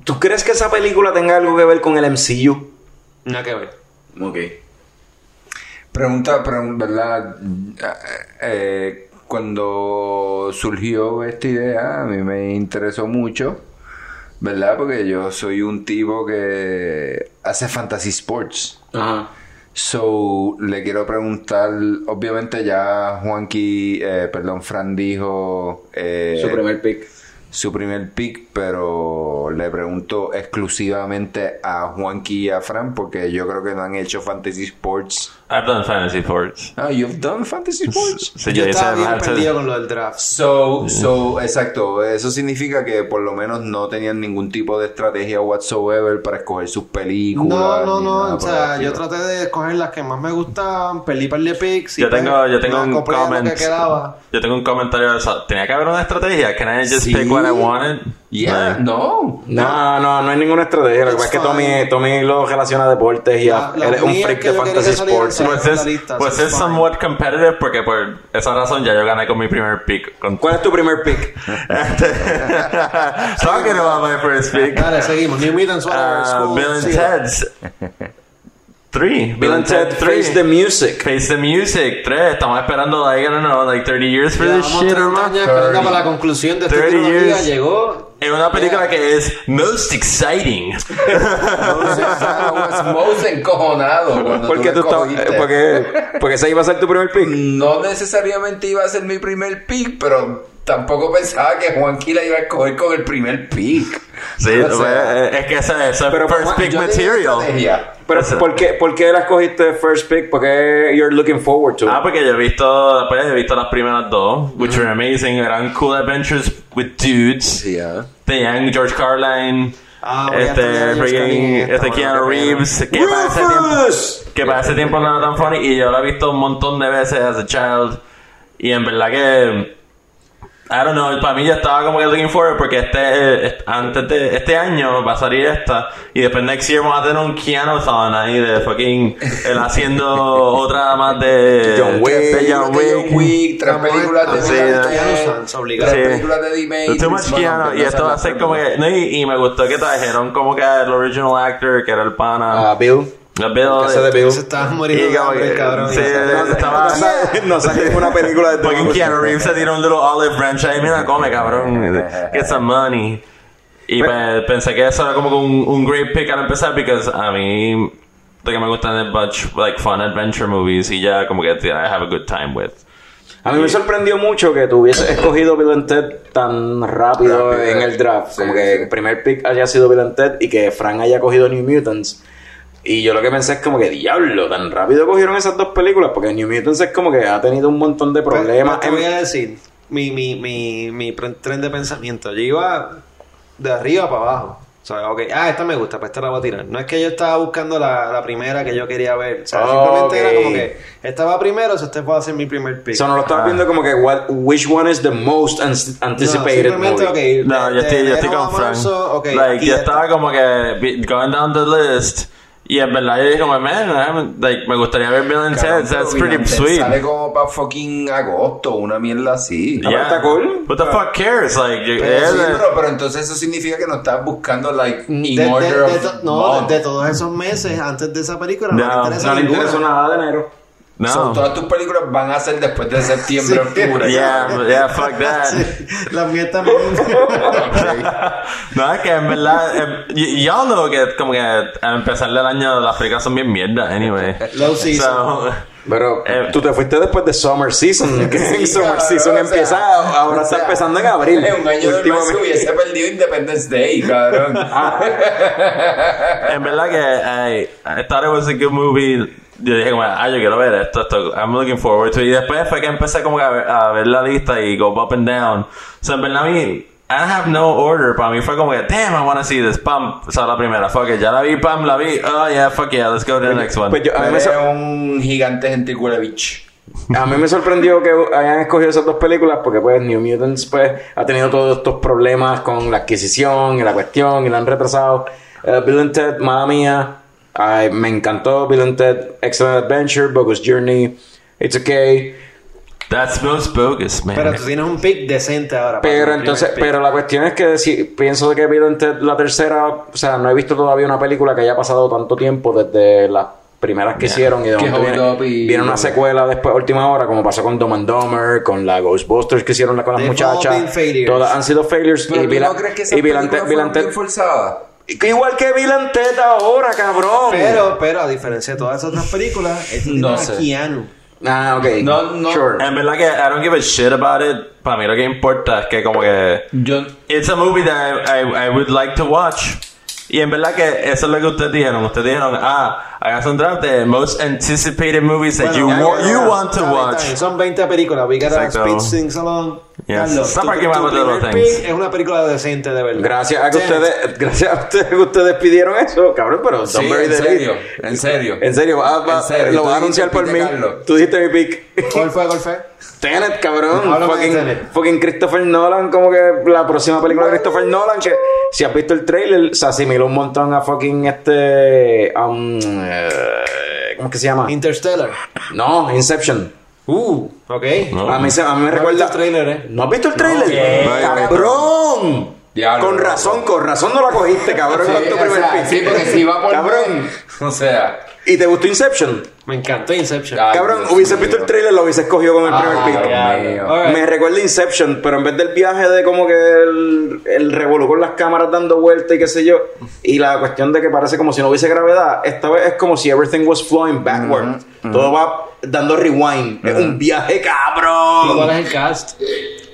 ¿tú crees que esa película tenga algo que ver con el MCU? Nada que ver. Ok. Pregunta, pregun- ¿verdad? Eh, cuando surgió esta idea, a mí me interesó mucho, ¿verdad? Porque yo soy un tipo que hace fantasy sports. Ajá. So, le quiero preguntar, obviamente ya Juanqui, eh, perdón, Fran dijo eh, Su primer pick. su primer pick, pero le pregunto exclusivamente a Juanqui y a Fran porque yo creo que no han hecho fantasy sports. I've done fantasy sports. Ah, you've done fantasy [LAUGHS] sports. Sí, Yo estaba bien perdido con lo del draft. So, so, exacto. Eso significa que por lo menos no tenían ningún tipo de estrategia whatsoever para escoger sus películas. No, no, no. O sea, yo traté de escoger las que más me gustaban, par de picks. y Yo pues, tengo, yo tengo un comment. que quedaba. Yo tengo un comentario. o sea, Tenía que haber una estrategia. Can I just Sí. pick what I wanted? Yeah, no. No, no, no hay ninguna estrategia. Lo que pasa es que Tommy. Tommy lo relaciona a deportes y a- la él es un freak que de fantasy sports. Pues es, pues es somewhat competitive porque por esa razón ya yo gané con mi primer pick. Con ¿Cuál es tu primer pick? [LAUGHS] Talking about my first pick. Dale, seguimos. New Mutants. Uh, Bill and. Ted's. 3. Bill and Ted Face the Music. Face the Music 3. Estamos esperando, like, I don't know, like 30 years for this shit, 30 hermano. esperando para la conclusión de esta 30 trilogía. years. Llegó. Es una película que es most exciting. Estaba most encojonado Porque tú. Porque, porque ese iba a ser tu primer pick. No necesariamente iba a ser mi primer pick, pero tampoco pensaba que Juanqui la iba a escoger con el primer pick. Sí, O sea, pues, es que ese es pero first Juan, pick material. Pero, ¿por qué, ¿por qué la escogiste first pick? Porque you're looking forward to it. Ah, porque yo he visto, después he visto las primeras dos, which were amazing, eran cool adventures with dudes. Sí, ah. Tenían George Carlin, Ah, este, freaking- este Keanu. Reeves, que para ese tiempo, Rufus! que para ese tiempo no era tan funny, y yo lo he visto un montón de veces as a child, y en verdad que, I don't know, para mí yo estaba como que looking forward porque este, eh, antes de, este año va a salir esta, y después next year vamos a tener un Keanu-thon ahí de fucking, él haciendo [LAUGHS] otra más de John Wick. de John Wick. John Wick, tres películas de Sí, Keanu obligado. tres Sí. películas de Matrix, Too much Keanu, y esto va a ser como que. No, y, y me gustó que trajeron como que el original actor, que era el pana. Ah, el Bill. ¿Qué hace de Bill? Se estaba muriendo Y de hambre, que- cabrón. sí, y se- estaba. No saques una película de Fucking Keanu Reeves se tiró un little olive branch ahí. Mira, come, cabrón. Get some money. Y pues, pensé que eso era como que un, un great pick al empezar, porque a mí. Lo que me gustan es much like fun adventure movies y ya como que I have a good time with. A mí me sorprendió mucho que tú hubieses escogido Bill and Ted tan rápido Rápido, en el draft. sí, como que sí. el primer pick haya sido Bill and Ted y que Frank haya cogido New Mutants. Y yo lo que pensé es como que, diablo, tan rápido cogieron esas dos películas. Porque New Mutants es como que ha tenido un montón de problemas. Pues, te voy a decir, mi, mi, mi, mi tren de pensamiento. Yo iba de arriba para abajo. O sea, ok, ah, esta me gusta, pues esta la voy a tirar. No es que yo estaba buscando la, la primera que yo quería ver. O sea, simplemente Ok. era como que esta va primero, so este puede ser mi primer pick. O sea, no lo estabas viendo como que what, which one is the most an- No, anticipated simplemente, movie. ok. No, de- yo estoy, de yo estoy con a Frank. marzo, like, yo esta. estaba como que going down the list. Y en verdad yo dije como, man, like, me gustaría ver Bill and Ted. That's pretty sweet. Sale como para fucking agosto, una mierda así. Ah, pero está cool. What the fuck cares? Like, Pero, yeah, sí, pero, pero entonces eso significa que no estás buscando like De, in de- order de of to- no, month. de, de todos esos meses antes de esa película no, No, interesa No le interesó nada de enero. No. So, todas tus películas van a ser después de septiembre, [LAUGHS] Sí. octubre. Yeah, yeah, fuck that. [LAUGHS] Sí, la mía también. No, es que en verdad, eh, y- y'all know que como que al empezar el año las películas son bien mierda, anyway. Low season. So, Pero Eh, tú te fuiste después de Summer Season. [LAUGHS] Que Sí, Summer cabrón, Season o sea, empieza, ahora o está sea, empezando en abril. En un año normal se hubiese perdido Independence Day, cabrón. en verdad que I, I thought it was a good movie. Yo dije como, ah, yo quiero ver esto, esto, I'm looking forward to it. Y después fue que empecé como a ver, a ver la lista y go up and down. So en verdad a mí, I have no order. Para mí fue como que, damn, I wanna see this. Pam, esa es la primera. Fuck it, ya la vi, pam, la vi. Oh yeah, fuck yeah, let's go to the next one. Pues yo- a, mí me sor- un gigante genticulevich. a mí me sorprendió que hayan escogido esas dos películas porque pues New Mutants pues ha tenido todos estos problemas con la adquisición y la cuestión y la han retrasado. Eh, Bill and Ted, madre mía, ay, me encantó Bill and Ted, Excellent Adventure, Bogus Journey, It's Okay. That's most bogus, man. Pero tú tienes un pick decente ahora. Pero entonces, pero la cuestión es que si pienso de que Bill and Ted la tercera, o sea, no he visto todavía una película que haya pasado tanto tiempo desde las primeras que hicieron y de hold viene, y- viene una secuela después última hora como pasó con Dumb and Dumber, con la Ghostbusters que hicieron la- con las They've muchachas, todas han sido failures Pero y ¿tú Bill, no crees que esas y Bill Ted- Bill Ted- forzadas? Igual que Ted ahora, cabrón. Pero, pero a diferencia de todas esas otras películas, esta No tiene a sé. Keanu. Ah, ok. No, no. Sure. En verdad que I don't give a shit about it. Para mí lo que importa es que como que... Yo, It's a movie that I, I, I would like to watch. Y en verdad que eso es lo que ustedes dijeron. Ustedes dijeron, ah, hagas un draft de most anticipated movies that you, Bueno, wa- ya, you want to watch. Son 20 películas. We gotta Exacto. speed things along. Yes. Carlos, Stop tu- arguing tu the primer things. pick Es una película decente, de verdad. Gracias a que ustedes, gracias a ustedes que ustedes pidieron eso, cabrón, pero sí, en the lead. serio, en serio. En serio, va- va- En serio, lo vas a anunciar por mí. Carlos. Tú dijiste mi pick. ¿Cuál fue, cuál fue? Tenet, cabrón. Fucking, Tenet. fucking Christopher Nolan, como que la próxima película de Christopher Nolan, que si has visto el trailer, se asimiló un montón a fucking este. um, eh, ¿Cómo es que se llama? Interstellar. No, Inception. Uh, ok. No. A mí, se- a mí me recuerda. el trailer, eh. ¿No has visto el trailer? No, ¡Cabrón! Diablo, con razón, con razón no la cogiste, cabrón. Con tu o primer sea, pick. sí, porque si va por Cabrón. O sea, ¿Y te gustó Inception? Me encantó Inception. Ay, Cabrón, Dios hubiese mío. visto el trailer, lo hubiese escogido con el primer. Alright. Me recuerda Inception, pero en vez del viaje de como que el, el revolú con las cámaras dando vueltas y qué sé yo, y la cuestión de que parece como si no hubiese gravedad, esta vez es como si everything was flowing backward. Todo va dando rewind. Es un viaje ¿Y cuál cabrón. es el cast?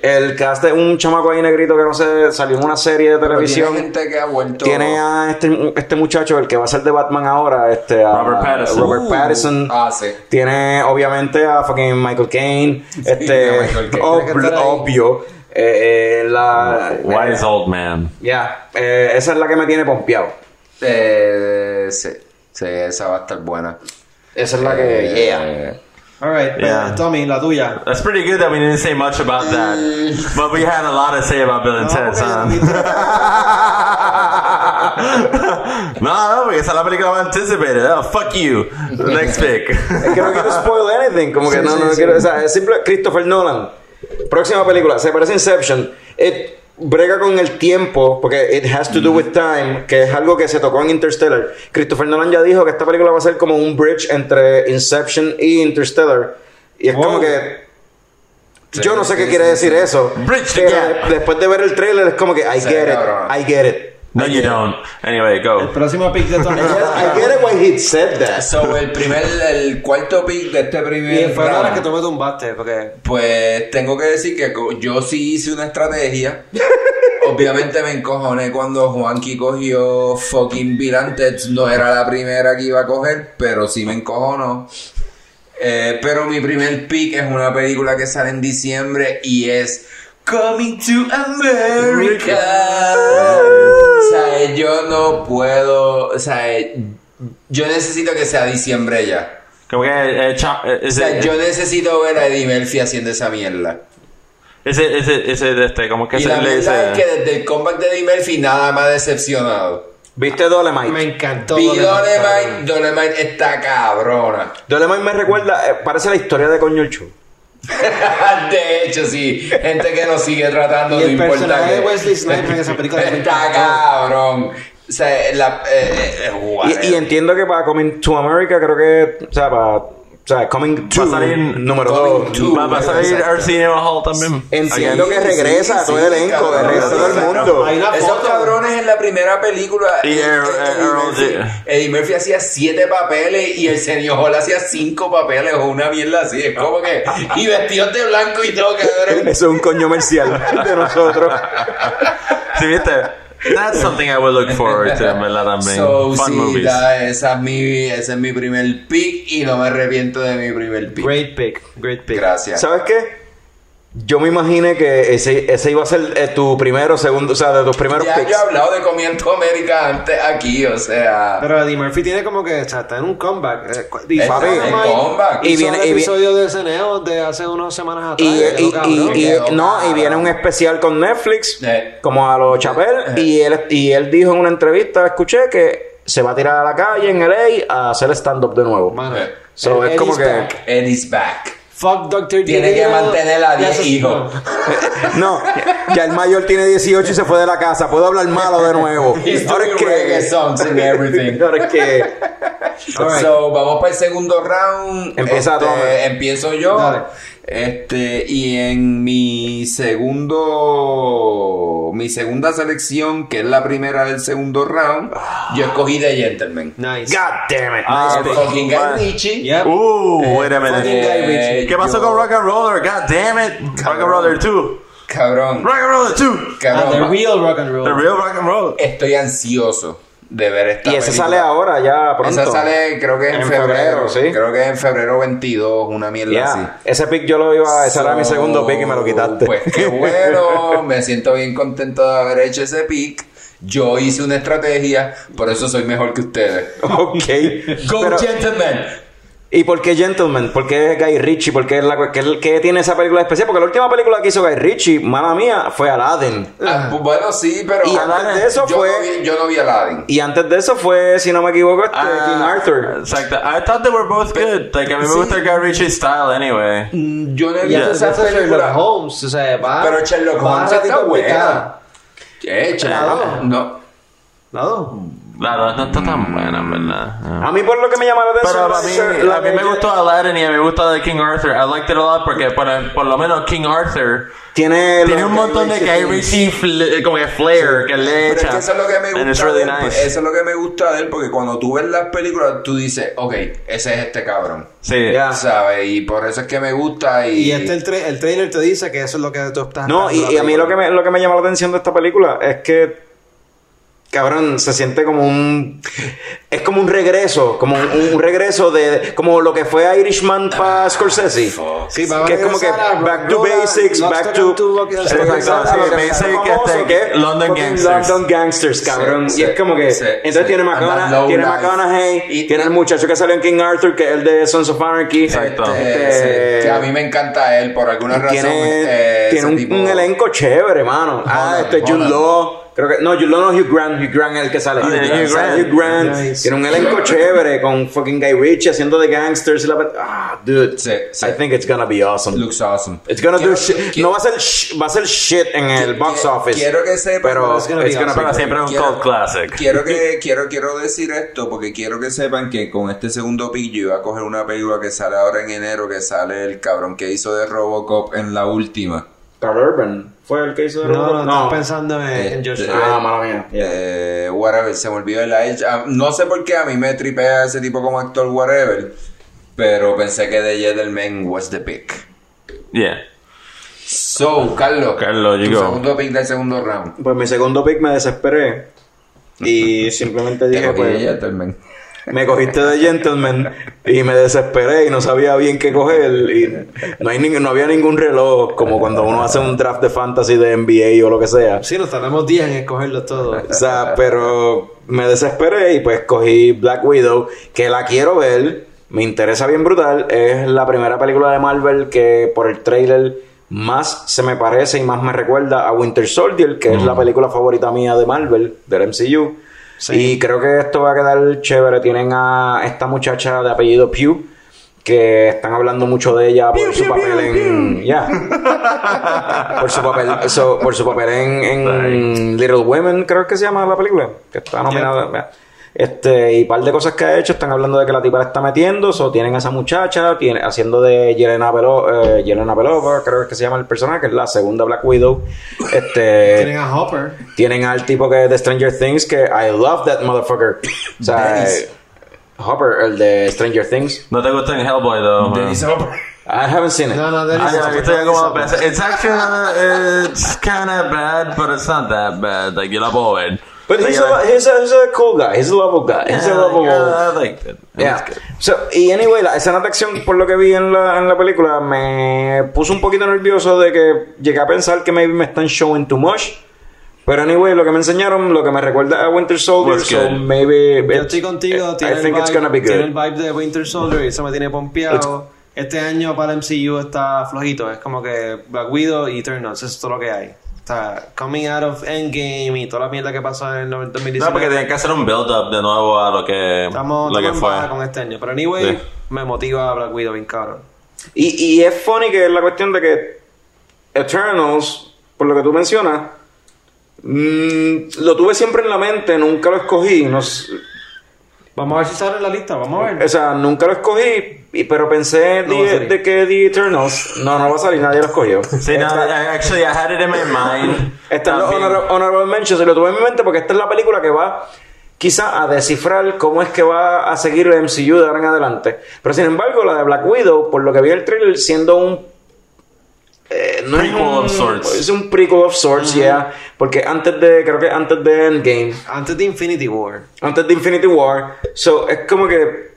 El cast es un chamaco ahí negrito que no sé, salió en una serie de televisión. Tiene gente que ha vuelto. Tiene a este, este muchacho, el que va a ser de Batman ahora, este, a Robert Pattinson. Robert Pattinson. Ah, sí. Tiene obviamente a fucking Michael Caine. Este, Michael Caine. ob- obvio. Eh, eh, la, Wise old man. Ya, eh, esa es la que me tiene pompeado. Eh, sí. Sí, esa va a estar buena. Esa es la que, yeah. Eh, Alright, Yeah. Tommy, la tuya. That's pretty good that we didn't say much about that. But we had a lot to say about Bill and Ted, son. [LAUGHS] no, no, porque esa es la película más anticipated. Oh, fuck you. Next pick. [LAUGHS] Es que no quiero spoil anything. Como que Sí, no, sí, no sí. quiero. O sea, es simple. Christopher Nolan. Próxima película. Se parece Inception. It brega con el tiempo. Porque it has to do with time. Que es algo que se tocó en Interstellar. Christopher Nolan ya dijo que esta película va a ser como un bridge entre Inception y Interstellar. Y es como Wow. que. Yo no sé qué quiere decir eso. Bridge pero después de ver el trailer es como que I get it. I get it. No, you don't. Anyway, El go. próximo pick de Tommy. I get it when he said that. So, el primer, el cuarto pick de este y primer fue ahora round, que tú me tumbaste, porque... pues tengo que decir que yo sí hice una estrategia. [LAUGHS] Obviamente me encojoné cuando Juanqui cogió fucking Bill. No era la primera que iba a coger, pero sí me encojonó. Eh, pero mi primer pick es una película que sale en diciembre y es Coming to America. O sea, yo no puedo, o sea, yo necesito que sea diciembre ya. Como que, eh, cha- eh, O sea, it, yo necesito ver a Eddie Murphy haciendo esa mierda. it, is it, este, como que Y se la le verdad es que desde el comeback de Eddie Murphy nada me ha decepcionado. ¿Viste Dolemite? Me encantó. Y Dolemite, Dolemite, Dolemite está cabrona. Dolemite me recuerda, eh, parece la historia de Coño el Chu. [LAUGHS] De hecho, sí. Gente que nos sigue tratando Y de el personaje de Wesley Snipes en esa [LAUGHS] película Está cabrón. O sea, la. Eh, eh, Y, y entiendo que para Coming to America, creo que, o sea, para, o sea, Coming to, Va a salir número Coming 2. to. Va, va a salir Exacto. Arsenio Hall también. Entiendo Sí, que regresa sí, todo el elenco, cabrón, de resto todo el exacto. mundo. Hay una Esos foto. cabrones en la primera película. Y Murphy, Eddie Murphy hacía siete papeles y el señor Hall hacía cinco papeles o una mierda así. Es como que. Y vestidos de blanco y todo, cabrón. [LAUGHS] Eso es un coño comercial de nosotros. [LAUGHS] Sí, viste. That's something I would look forward to, en verdad, también. So, Fun sí, movies. da- esa es mi, ese es mi primer pick y no me arrepiento de mi primer pick. Great pick, great pick. Gracias. ¿Sabes qué? Yo me imaginé que ese, ese iba a ser eh, tu primero, segundo, o sea, de tus primeros Ya picks. yo he hablado de Comiendo América antes aquí, o sea. Pero Eddie Murphy tiene como que, o sea, está en un comeback. Eh, y Está Dynamite en comeback. hizo Y viene- el y vi- episodio de SNL de hace unas semanas atrás. Y, y, y- y- no, y viene un especial con Netflix, Eh. como a los Chapel, y él, y él dijo en una entrevista, escuché que se va a tirar a la calle en LA a hacer stand-up de nuevo. Mano, Eh. So, es Eddie's como que- back. Eddie's back. Fuck Dr. Tiene que mantener a Ya 10 se- hijos. [LAUGHS] No, ya el mayor tiene 18 y se fue de la casa. Puedo hablar malo de nuevo. [LAUGHS] Ahora es reggae que. songs and everything. [LAUGHS] Ahora es que. So, vamos para el segundo round. Empieza Este. Empiezo yo. Dale. Este, y en mi segundo. Mi segunda selección, que es la primera del segundo round, yo escogí The Gentleman. Nice. God damn it. Ah, Nice. Fucking Guy Ritchie. Yep. Uh, wait a minute. Guy Ritchie. ¿Qué pasó yo- con Rock and Roller? God damn it. Rock and Roller 2. Cabrón. Rock and Roller 2. Ah, Cabrón. the ma- real rock and roll. The real rock and roll. Estoy ansioso de ver esta Y película. sale ahora, ya pronto. Esa sale, creo que en, En febrero. febrero, sí. Creo que en febrero 22, una mierda así. Ese pick yo lo iba. Ese era mi segundo pick y me lo quitaste. Pues qué [LAUGHS] bueno, me siento bien contento de haber hecho ese pick. Yo hice una estrategia, por eso soy mejor que ustedes. ok. Go Pero- gentlemen. ¿Y por qué Gentleman? ¿Por qué Guy Ritchie? ¿Por qué, la, qué, qué tiene esa película especial? Porque la última película que hizo Guy Ritchie, mala mía, fue Aladdin. Ah, pues bueno, sí, pero Y antes de eso yo fue- no vi, yo no vi Aladdin. Y antes de eso fue, si no me equivoco, este Ah, King Arthur. Exacto. I thought they were both good. Like, a mí me gusta Guy Ritchie style anyway. Yo no he Y visto esa Sherlock película. Holmes, o sea, va. Pero Sherlock va Holmes está buena. Eh, Sherlock- no. No. La dos no está tan buena, en verdad. A mí por lo que me llama la Pero atención... a mí, la a mí me gustó Aladdin y a mí me gustó de King Arthur. I liked it a lot porque por, por lo menos King Arthur Tiene, tiene un montón de Ritchie fl- como que flair que le Pero es echa. que eso es lo que me And it's gusta really nice. Eso es lo que me gusta de él, porque cuando tú ves las películas, tú dices, ok, ese es este cabrón. Sí. Ya. ¿Sabes? Y por eso es que me gusta. Y, Y este el, tra- el trailer te dice que eso es lo que tú estás No, y, y a mí lo que, me, lo que me llama la atención de esta película es que, cabrón, se siente como un... Es como un regreso, como un, un regreso de... Como lo que fue Irishman para Scorsese. Sí, que es como que back to basics, back to... este, London Gangsters. London Gangsters, cabrón. Sí, y es como que... sí, entonces sí. tiene McConaughey, tiene. McConaughey, Y- tiene el muchacho que salió en King Arthur, que es el de Sons of Anarchy. Exacto. Este, Este- a mí me encanta él por alguna razón. tiene, eh, tiene un, tipo- un elenco chévere, mano. Ah, este es Jude. Law. Creo que, no, Law no, Hugh Grant. Hugh Grant es el que sale. Ah, Hugh Sale Grant. Hugh Grant. Nice. Tiene un elenco chévere con fucking Guy Ritchie haciendo de gangsters. y la Ah, dude. Sí, sí. I think it's gonna be awesome. Looks awesome. It's gonna Quiero- do shit. No va a ser sh- va a ser shit en el box Quiero- office. Quiero que sepa, pero it's gonna be it's gonna awesome. siempre un Quiero- cult classic. Quiero que quiero quiero decir esto porque quiero que sepan que con este segundo pick yo iba a coger una película que sale ahora en enero que sale el cabrón que hizo de Robocop en la última. Carl Urban fue el que hizo de No, no, estás pensando en, en Josh Este, Trank. Ah, mala mía. Eh, whatever, se me olvidó el Edge. Ah, No sé por qué a mí me tripea ese tipo como actor, whatever. Pero pensé que The Gentleman was the pick. Yeah. So, Carlos. Carlos, you tu go. segundo pick del segundo round. Pues mi segundo pick me desesperé. Y simplemente Te dije, pues. The Gentleman. Me cogiste de gentleman y me desesperé y no sabía bien qué coger y no, hay no había ningún reloj como cuando uno hace un draft de fantasy de NBA o lo que sea. Sí, nos tardamos días en escogerlo todo. O sea, pero me desesperé y pues cogí Black Widow, que la quiero ver, me interesa bien brutal. Es la primera película de Marvel que por el trailer más se me parece y más me recuerda a Winter Soldier, que es la película favorita mía de Marvel, del MCU. Y creo que esto va a quedar chévere. Tienen a esta muchacha de apellido Pugh, que están hablando mucho de ella por su papel en. Ya. [LAUGHS] por su papel, so, por su papel en, en Little Women, creo que se llama la película, que está nominada. Este, y par de cosas que ha hecho, están hablando de que la tipa la está metiendo, so, tienen a esa muchacha, tiene, haciendo de Yelena, Belo, eh, Yelena Belova, creo que se llama el personaje, que es la segunda Black Widow. Este, Tienen a Hopper. tienen al tipo que es de Stranger Things, que I love that motherfucker. O sea, Dennis. eh, Hopper, el de Stranger Things. No te gusta en Hellboy, though. Dennis Hopper. I haven't seen it. No, no, Ah, como Hopper. pensé- It's actually uh, it's kind of bad, but it's not that bad. Like yo la puedo ver. But he's Like, a, he's, a, he's a cool guy. He's a lovable guy. He's a yeah, lovable yeah, I Yeah. good. So, y anyway, la escena de acción, por lo que vi en la, en la película, me puso un poquito nervioso de que llegué a pensar que maybe me están showing too much. Pero anyway, lo que me enseñaron, lo que me recuerda a Winter Soldier, so good. maybe... Yo estoy contigo. I Tiene el, think it's vibe, gonna be tiene el good. vibe de Winter Soldier y eso me tiene pompeado. Este año para el MCU está flojito. Es como que Black Widow y Eternals. Eso es todo lo que hay. Está coming out of Endgame y toda la mierda que pasó en el 2019. No, porque tienen que hacer un build-up de nuevo a lo que, Estamos, lo que fue. baja con este año. Pero anyway, Sí. me motiva a Black Widow bien cabrón. Y, y es funny que es la cuestión de que Eternals, por lo que tú mencionas, mm, lo tuve siempre en la mente, nunca lo escogí. No, s- Vamos a ver si sale en la lista. Vamos a ver. o sea, nunca lo escogí, y- pero pensé No de, que The Eternals, no, no va a salir, nadie lo escogió. Sí, no, actually, I had it in my mind. Esta es honorable mentions y lo tuve en mi mente porque esta es la película que va quizá a descifrar cómo es que va a seguir el MCU de ahora en adelante. Pero sin embargo, la de Black Widow, por lo que vi el trailer, siendo un eh, no es Prequel un, of sorts. Es un prequel of sorts, yeah. Porque antes de, creo que antes de Endgame, Antes de Infinity War. antes de Infinity War, so es como que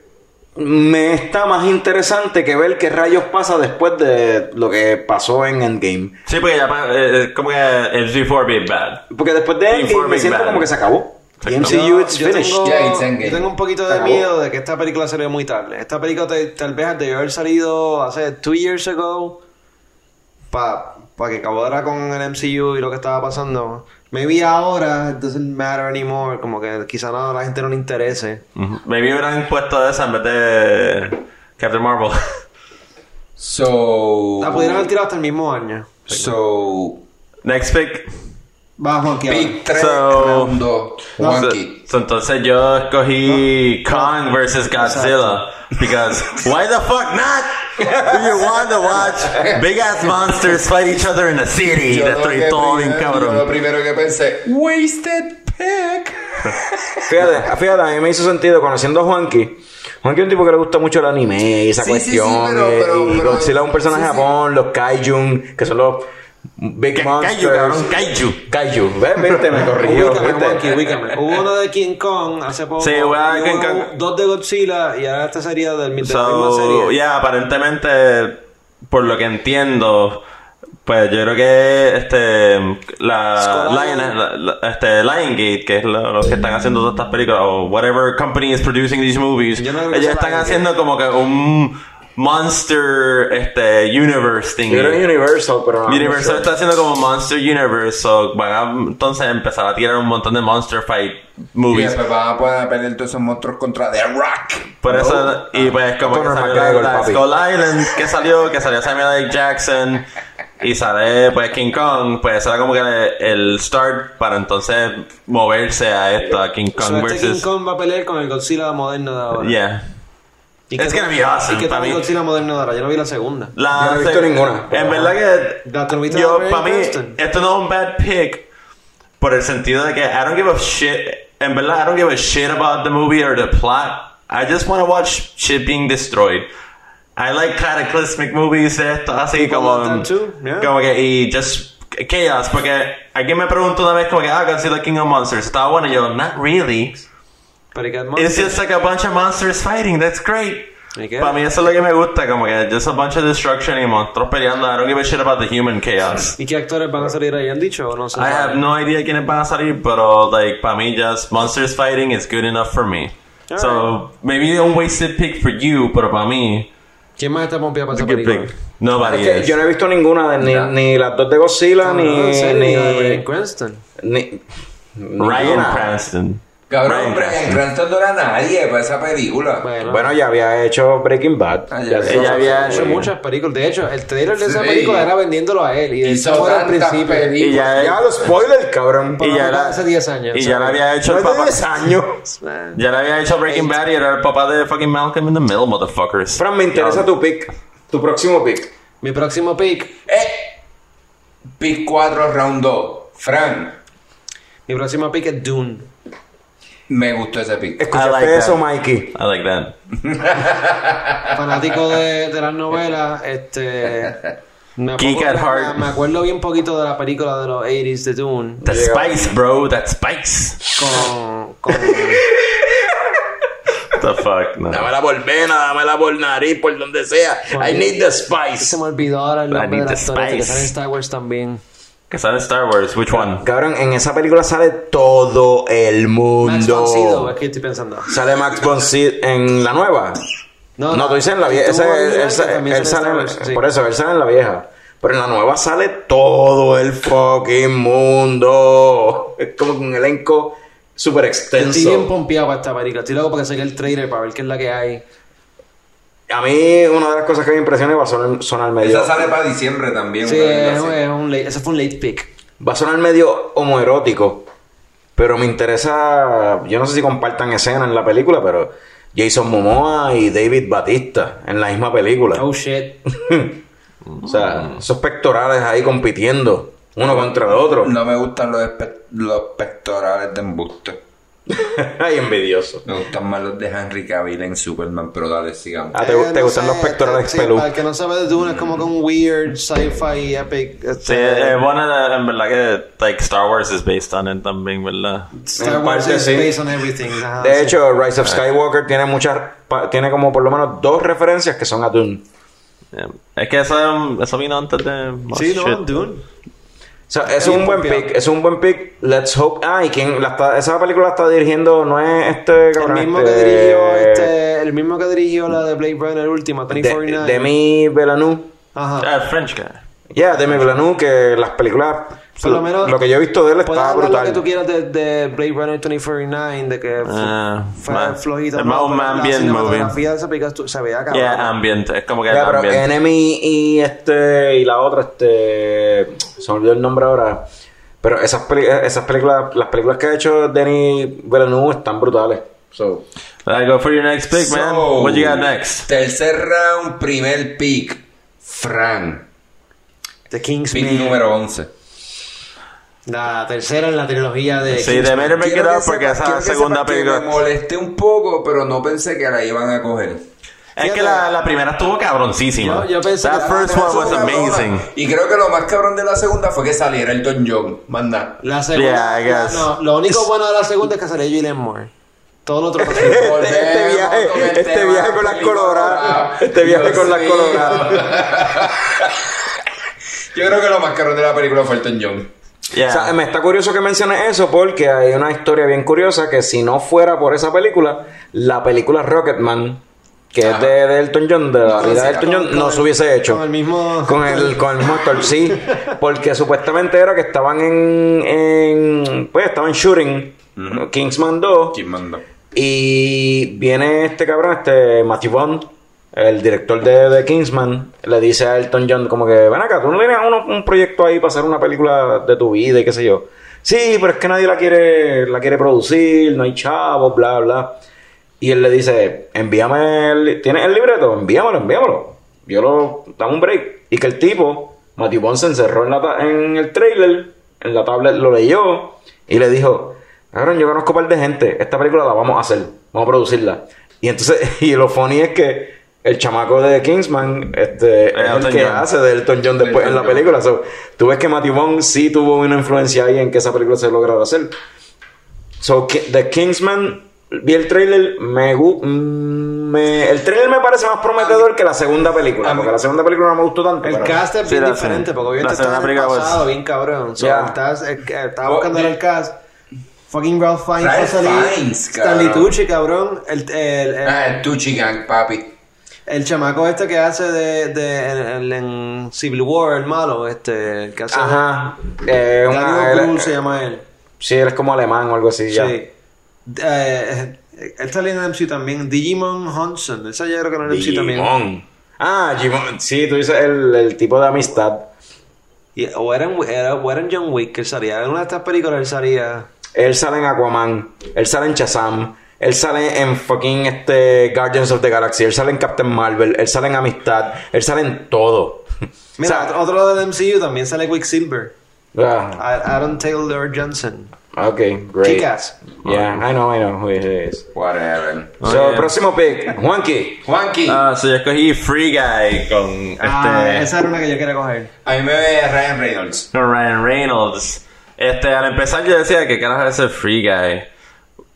me está más interesante que ver qué rayos pasa después de lo que pasó en Endgame. Sí, porque ya pa- eh, eh, como que el G4 be bad. Porque después de Endgame me siento bad. como que se acabó. Exacto. MCU it's yo finished. Tengo, Yeah, it's endgame. yo tengo un poquito de miedo de que esta película salió muy tarde. Esta película te- tal vez debió haber salido hace two years ago para que acabara con el MCU y lo que estaba pasando. Maybe ahora it doesn't matter anymore. Como que quizá no, a la gente no le interese. Ujú. Maybe hubieran puesto esa en vez de Captain Marvel. [LAUGHS] So. La pudieran haber tirado hasta el mismo año. So. Next pick. Juanqui ahora. Pick 3, So- round 2, Juanqui. So, so entonces yo escogí Kong versus Godzilla. Because why the fuck not? Do you want to watch big ass monsters fight each other in a city? Yo que todo bien yo lo cabrón. primero que pensé, Wasted Pick. Fíjate, fíjate, a mí me hizo sentido conociendo a Juanqui. Juanqui es un tipo que le gusta mucho el anime y esa Sí, sí, sí, cuestión. pero- y- pero- y pero- Godzilla es un personaje sí, de sí. Japón, los Kaijun, que son los Big Ka- Monsters. Kaiju, cabrón, Kaiju. Kaiju. ¿Ves? Viste, me corrigió. Hubo uno de King Kong hace poco. Sí, hubo King Kong. Dos de Godzilla y ahora esta sería del, misma So, serie. yeah, aparentemente, por lo que entiendo, pues yo creo que este la Lion, Island. la- la- este Liongate, que es lo- los que están haciendo todas estas películas, o whatever company is producing these movies, no ellos están haciendo como que un monster este universe thing. Yo creo que Universal, pero no. Universal no sé. está haciendo como Monster Universe, so van a entonces empezar a tirar un montón de Monster Fight Y movies. después van a poder pelear todos esos monstruos contra The Rock. Por eso, y pues como que salió la. Skull Island que salió, que salió Samuel L. Jackson y sale pues King Kong, pues era como que el start para entonces moverse a esto, a King So, Kong este King versus... Kong va a pelear con el Godzilla moderno de ahora. Yeah. ¿Y qué It's gonna be awesome, ¿Y qué para mí. Godzilla moderno de ahora? Yo no vi la segunda. La, Yo no he visto ninguna. En verdad que ¿La viste yo, para mí, esto no es un bad pick por el sentido de que I don't give a shit. En verdad, I don't give a shit about the movie or the plot. I just want to watch shit being destroyed. I like cataclysmic movies, esto así People como, yeah. como que y just chaos. Porque alguien me preguntó una vez como que ah Godzilla King of Monsters estaba bueno y yo not really. Pero ¿y qué It's just like a bunch of monsters fighting. That's great. Para mí eso es lo que me gusta, como que just a bunch of destruction y monstruos peleando. I don't give a shit about the human chaos. ¿Y qué actores van a salir ahí? ¿Han dicho o no se I sabe? have no idea quiénes van a salir, pero like para mí just monsters fighting is good enough for me. So maybe a wasted pick for you, pero para mí ¿Quién más está pompeado para esa película? pick. Nobody Es que is. yo no he visto ninguna, de, ni, ni las dos de Godzilla, No, ni. no, ni, ni Cranston. ni- Ryan. Cranston. Cabrón, Brian Cranston. No era nadie para esa película. Bueno, Bueno, ya había hecho Breaking Bad. Ah, ya. Ya- Ella había ha hecho muchas películas. De hecho, el trailer de esa Sí. película era vendiéndolo a él. Y de Hizo hecho, al tantas principio. Y películas. ya, Ya los spoilers, cabrón. Y lo ya la- hace 10 años. y ya le había hecho el No es de papá. 10 años. Ya le había hecho Breaking Bad y era el papá de fucking Malcolm in the Middle, motherfuckers. Fran, me interesa tu pick. Tu próximo pick. Mi próximo pick. Eh, pick 4, round 2. Frank, Mi próximo pick es Dune. Me gustó ese pick. Escuchaste like eso, that. Mikey. I like that. [LAUGHS] Fanático de, de las novelas. Este. Me, Geek acuerdo- at heart. me acuerdo bien poquito de la película de los 80s de Dune. That spice, bro. That spice. Con. con the fuck, no. Dámela por vena, dámela por nariz, por donde sea. I need the se spice. me olvidó ahora el nombre del the actor este que spice. sale en Star Wars también. Que sale en Star Wars. Which one? Cabrón, en esa película sale todo el Max von Sydow, mundo. es que estoy pensando. Sale Max von Sydow en la nueva. No, tú dices en la vieja. Ese- él, él sale en sale, Wars, sí. Por eso, él sale en la vieja. Pero en la nueva sale todo el fucking mundo. Es como un elenco súper Estoy bien extenso. pompeado para esta película. Estoy loco para que salga el trailer para ver qué es la que hay. A mí, una de las cosas que me impresiona va a sonar, sonar medio. Esa sale para diciembre también. Sí, es, un late, ese fue un late pick. Va a sonar medio homoerótico. Pero me interesa. Yo no sé si compartan escena en la película, pero Jason Momoa y David Batista en la misma película. Oh shit. [LAUGHS] O sea, esos pectorales ahí compitiendo uno contra el otro. No me gustan los, los pectorales de embuste. [LAUGHS] Ay, envidioso. Me gustan más los de Henry Cavill en Superman, pero dale, sigamos. Ah, ¿te, Eh, te no gustan sé, los pectorales sí, pelú? Para el que no sabe de Dune, es como un weird sci-fi epic. Sí, este, eh, bueno, en verdad que like Star Wars is based on it también, ¿verdad? Star en Wars parte is sí. based on everything. ajá, De sí. hecho, Rise of Skywalker tiene muchas, pa- tiene como por lo menos dos referencias que son a Dune. Yeah. Es que eso, eso vino antes de... most Sí, no, shit. Dune. O sea, es un buen pick, es un buen pick. Let's hope. Ah, y quien la está, esa película la está dirigiendo no es este El cabrón. mismo este, que dirigió este, el mismo que dirigió la de Blade Runner última, de, 2049. Demi Villeneuve. Ajá. Ah, French guy. Yeah, Demi Villeneuve, que las películas. Por lo menos. lo que yo he visto de él está brutal. lo que tú quieras de, de Blade Runner 2049, de que Ah, fue más- flojito. es más un ambient La movie. de esa película estu- se veía cabrón. Yeah, ambient. Es como que Ya, pero ambient. Enemy y este y la otra, este. Se me olvidó el nombre ahora. Pero esas, peli- esas películas, las películas que ha hecho Denis Villeneuve están brutales. So, Alright, go for your next pick, man. So, What you got next? Tercer round, primer pick. Fran. The King's Pick número 11. La tercera en la trilogía de Sí, Kingsman. de better make it Quiero up que porque sepas- esa segunda película. Me molesté un poco, pero no pensé que la iban a coger. Es que la, la primera estuvo cabroncísima. Yo- yo pensé That que- first La one was amazing. Y creo que lo más cabrón de la segunda fue que saliera Elton John. Manda. La segunda. Yeah, I guess. No, lo único bueno de la segunda es que salió Julian Moore. Todo lo otro pasó. [LAUGHS] este viaje, con el este tema viaje con las coloradas. Este viaje con las coloradas. [LAUGHS] Yo creo que lo más cabrón de la película fue Elton John. Yeah. O sea, me está curioso que menciones eso porque hay una historia bien curiosa que si no fuera por esa película, la película Rocketman, que es de, de Elton John, de la vida de Elton John, no se hubiese hecho. con el mismo- Con el, [LAUGHS] con el mismo actor, sí. Porque supuestamente era que estaban en, en pues estaban shooting Kingsman 2 ¿Quién manda? y viene este cabrón, este Matthew Bond, el director de, de Kingsman, le dice a Elton John como que, ven acá, tú no tienes un proyecto ahí para hacer una película de tu vida y qué sé yo. Sí, pero es que nadie la quiere, la quiere producir, no hay chavos, bla, bla. Y él le dice, envíame el, ¿tienes el libreto? Envíamelo, envíamelo. Yo lo, dame un break. Y que el tipo, Matthew Bond se encerró en, la, en el trailer, en la tablet, lo leyó y le dijo, cabrón, yo conozco un par de gente, esta película la vamos a hacer, vamos a producirla. Y entonces, [LAUGHS] y lo funny es que el chamaco de Kingsman este, es el que John. hace de Elton John después Elton en la John. película. So, tú ves que Matthew Bond sí tuvo una influencia ahí en que esa película se lograra hacer. So, The Kingsman, vi el trailer, me, mm, me el trailer me parece más prometedor que la segunda película, a mí- porque la segunda película no me gustó tanto. El pero- cast es Sí, bien diferente, porque la obviamente segunda está en el pasado, bien cabrón. So, Yeah. estás- eh, eh, estaba Oh, buscando el cast. Fucking Ralph Fiennes Ralph Stanley. Tucci, cabrón. El, el, el, Ah, el Tucci Gang, papi. El chamaco este que hace de, de en, en- en Civil War, el malo, este, el que hace... Ajá. Eh, una- él- Brühl se llama él. sí, él es como alemán o algo así. ya. Sí. Eh, él salió en el MC también. Digimon Hudson. Esa yo creo que en el MC también. Digimon. Ah, Digimon. Sí, tú dices el, el tipo de amistad. Y- o, era en, era, o era en John Wick que él salía. En una de estas películas él salía. Él sale en Aquaman, él sale en Shazam, él sale en fucking este Guardians of the Galaxy, él sale en Captain Marvel, él sale en Amistad, él sale en todo. [LAUGHS] Mira, O sea, otro del MCU también sale Quicksilver. ah, A- Aaron Taylor Johnson. okay, great. Kick-Ass. Yeah, I know, I know who he is. Whatever. So, Oye. próximo pick, Juanqui. Juanqui. Ah, so yo escogí Free Guy con Ah, este esa era una que yo quería coger. A mí me ve Ryan Reynolds. con Ryan Reynolds. Este, al empezar yo decía que carajo es Free Guy.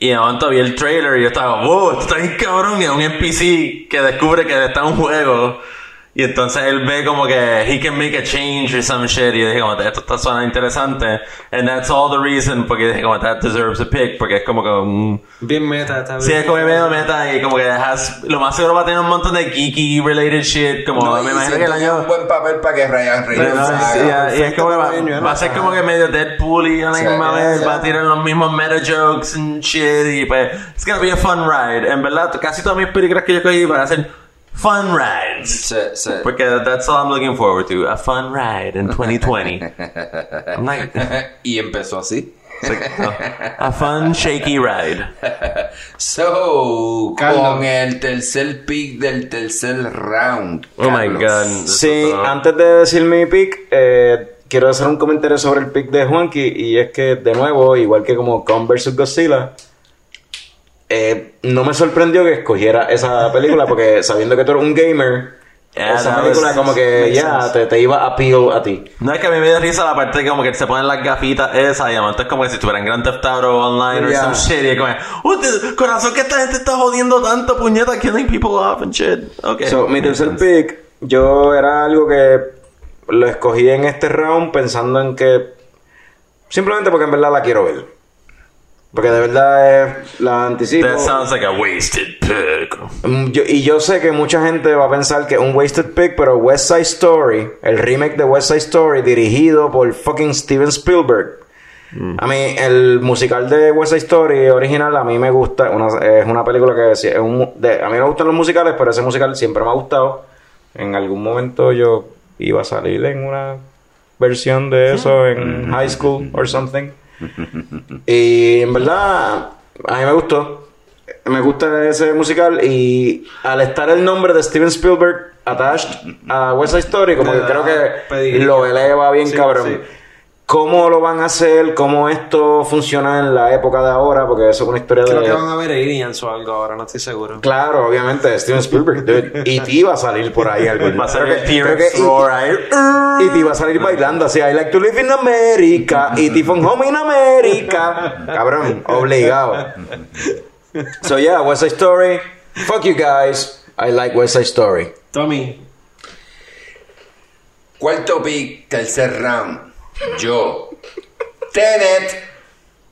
Y de momento vi el trailer y yo estaba, wow, esto está bien cabrón. Y es un NPC que descubre que está en un juego. Y entonces él ve como que he can make a change or some shit. Y yo dije, como, esto está suena interesante. And that's all the reason. Porque dije, como, that deserves a pick. Porque es como que un. Bien meta. Está Sí, bien. es como que medio meta y como que has, lo más seguro va a tener un montón de geeky related shit. Como No, me imagino que el año. un buen papel para que Ryan Reynolds no, sí, y es como que va, va a ser como que medio Deadpool y a la Sí, misma vez va a tirar los mismos meta jokes and shit y pues it's gonna be a fun ride en verdad casi todas mis películas que yo cogí van a ser fun rides sí. porque that's all I'm looking forward to a fun ride in 2020 [LAUGHS] I'm like, y empezó así. a fun shaky ride [LAUGHS] So, Carlos. con el tercer pick del tercer round. oh my god Sí, antes de decir mi pick, eh, quiero hacer un comentario sobre el pick de Juanqui. Y es que, de nuevo, igual que como Kong vs. Godzilla, eh, no me sorprendió que escogiera esa película porque [LAUGHS] sabiendo que tú eres un gamer, Yeah, esa película como que ya te, te iba a appeal a ti. No es que a mí me dio risa la parte de como que se ponen las gafitas esas y además es como que si estuvieran Grand Theft Auto online or Yeah. some shit y es como "Uh, te- corazón que esta gente está jodiendo tanto puñeta killing people off and shit okay So, mi tercer pick, yo era algo que lo escogí en este round pensando en que simplemente porque en verdad la quiero ver. Porque de verdad es, la anticipo. that sounds like a wasted pick Mm, yo- y yo sé que mucha gente va a pensar que es un wasted pick, pero West Side Story, el remake de West Side Story, dirigido por fucking Steven Spielberg. A mí, el musical de West Side Story original, a mí me gusta. una- es una película que sí, es un- de- a mí me gustan los musicales, pero ese musical siempre me ha gustado. En algún momento yo iba a salir en una versión de eso en high school or something. Y en verdad, a mí me gustó. Me gusta ese musical y al estar el nombre de Steven Spielberg attached a West Side Story, como que creo que lo eleva bien Sí, cabrón. sí. ¿Cómo lo van a hacer? ¿Cómo esto funciona en la época de ahora? Porque eso es una historia Creo de... que van a ver Aliens o algo ahora, no estoy seguro. Claro, obviamente, Steven Spielberg. dude. Y te iba a salir por ahí algo. Va a Creo creo T-Rex que- roar ahí. y te iba a salir bailando así, I like to live in America, y te from home in America. Cabrón, obligado. So yeah, West Side Story. Fuck you guys. I like West Side Story. Tommy, Cuarto pick, tercer round. Yo. Tenet.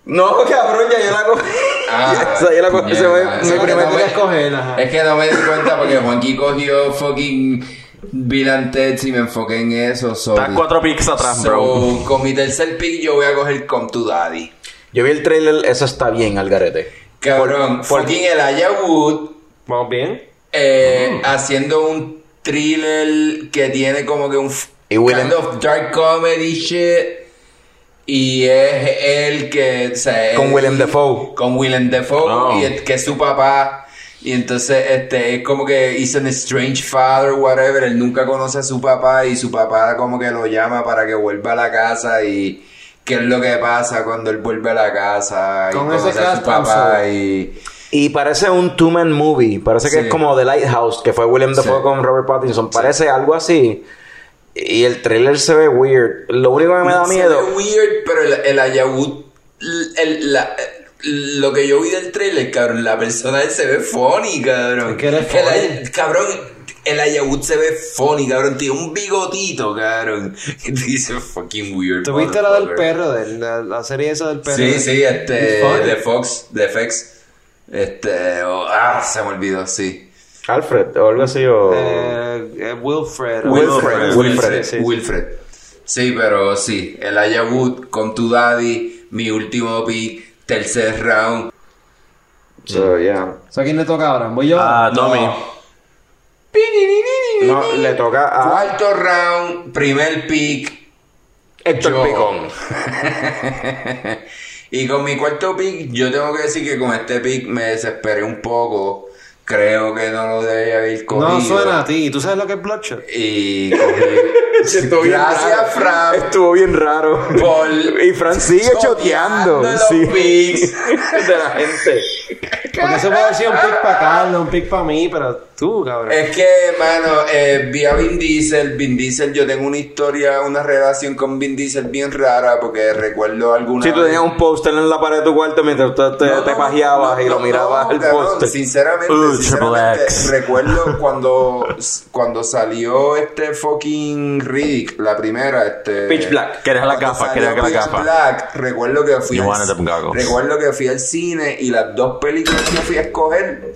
No, cabrón, [LAUGHS] ya yo la cogí. Ah, [LAUGHS] la cogí, mi esa primer no me- voy a escoger, ajá. Es que no me di cuenta porque Juanqui cogió fucking Bill and Ted y me enfoqué en eso. So, Estás cuatro picks atrás, so, bro. con mi tercer pick yo voy a coger Come to Daddy. Yo vi el trailer, eso está bien, al garete. Cabrón, Por- por- fucking Elijah Wood ¿vamos bien? eh, haciendo un thriller que tiene como que un Y Willem- kind of dark comedy shit. Y es él que. o sea, Con él- Willem Dafoe. Con Willem Dafoe, Oh. y es- que es su papá. Y entonces, este, es como que hizo un strange father, whatever. Él nunca conoce a su papá y su papá como que lo llama para que vuelva a la casa y qué es lo que pasa cuando él vuelve a la casa y Con conoce ese a su papá y... Y parece un two-man movie. Parece que Sí. es como The Lighthouse, que fue William Dafoe Sí. con Robert Pattinson. Parece algo así. Y el trailer se ve weird. Lo único que me da Se miedo. ve weird, pero el, el el- la- lo que yo vi del trailer, cabrón, la persona de él se ve funny, cabrón. Es que eres funny. Cabrón, el Ayahud se ve funny, cabrón. Tiene un bigotito, cabrón. [LAUGHS] Y dice fucking weird. ¿Tuviste la del perro? De, la, la serie esa del perro. Sí, sí, este, de Fox, de FX. Este, oh, ah, se me olvidó, sí. Alfred o algo así. O... Eh, eh, Wilfred. Wilfred, Wilfred, sí, Wilfred. Sí, pero sí, el Wood con tu daddy, mi último pick, tercer round. So, yeah. ¿So, ¿A quién le toca ahora? ¿Voy yo? Ah, Tommy. No, le toca a Cuarto round, primer pick. Héctor yo. Picón. [LAUGHS] y con mi cuarto pick, yo tengo que decir que con este pick me desesperé un poco. Creo que no lo debía haber cogido. no suena a ti. ¿Tú sabes lo que es Bloodshot? Y cogí. [LAUGHS] Estuvo Gracias. Fran. Estuvo bien raro. Por Y Fran sigue choteando. los Sí. [LAUGHS] De la gente. Porque eso puede ser un pick para Carlos, un pick para mí, pero tú, cabrón. Es que, mano, eh, vi a Vin Diesel. Vin Diesel, yo tengo una historia, una relación con Vin Diesel bien rara porque recuerdo alguna. Si tú vez- tenías un póster en la pared de tu cuarto mientras tú te, No, te pajeabas no, y lo mirabas no, el póster. Sinceramente, Uh, sinceramente, recuerdo [LAUGHS] cuando, cuando salió este fucking Riddick, la primera, este... Pitch Black. Querías la Cuando gafa, salió querías la. Black, recuerdo que fui al, recuerdo que fui al cine y las dos películas que fui a escoger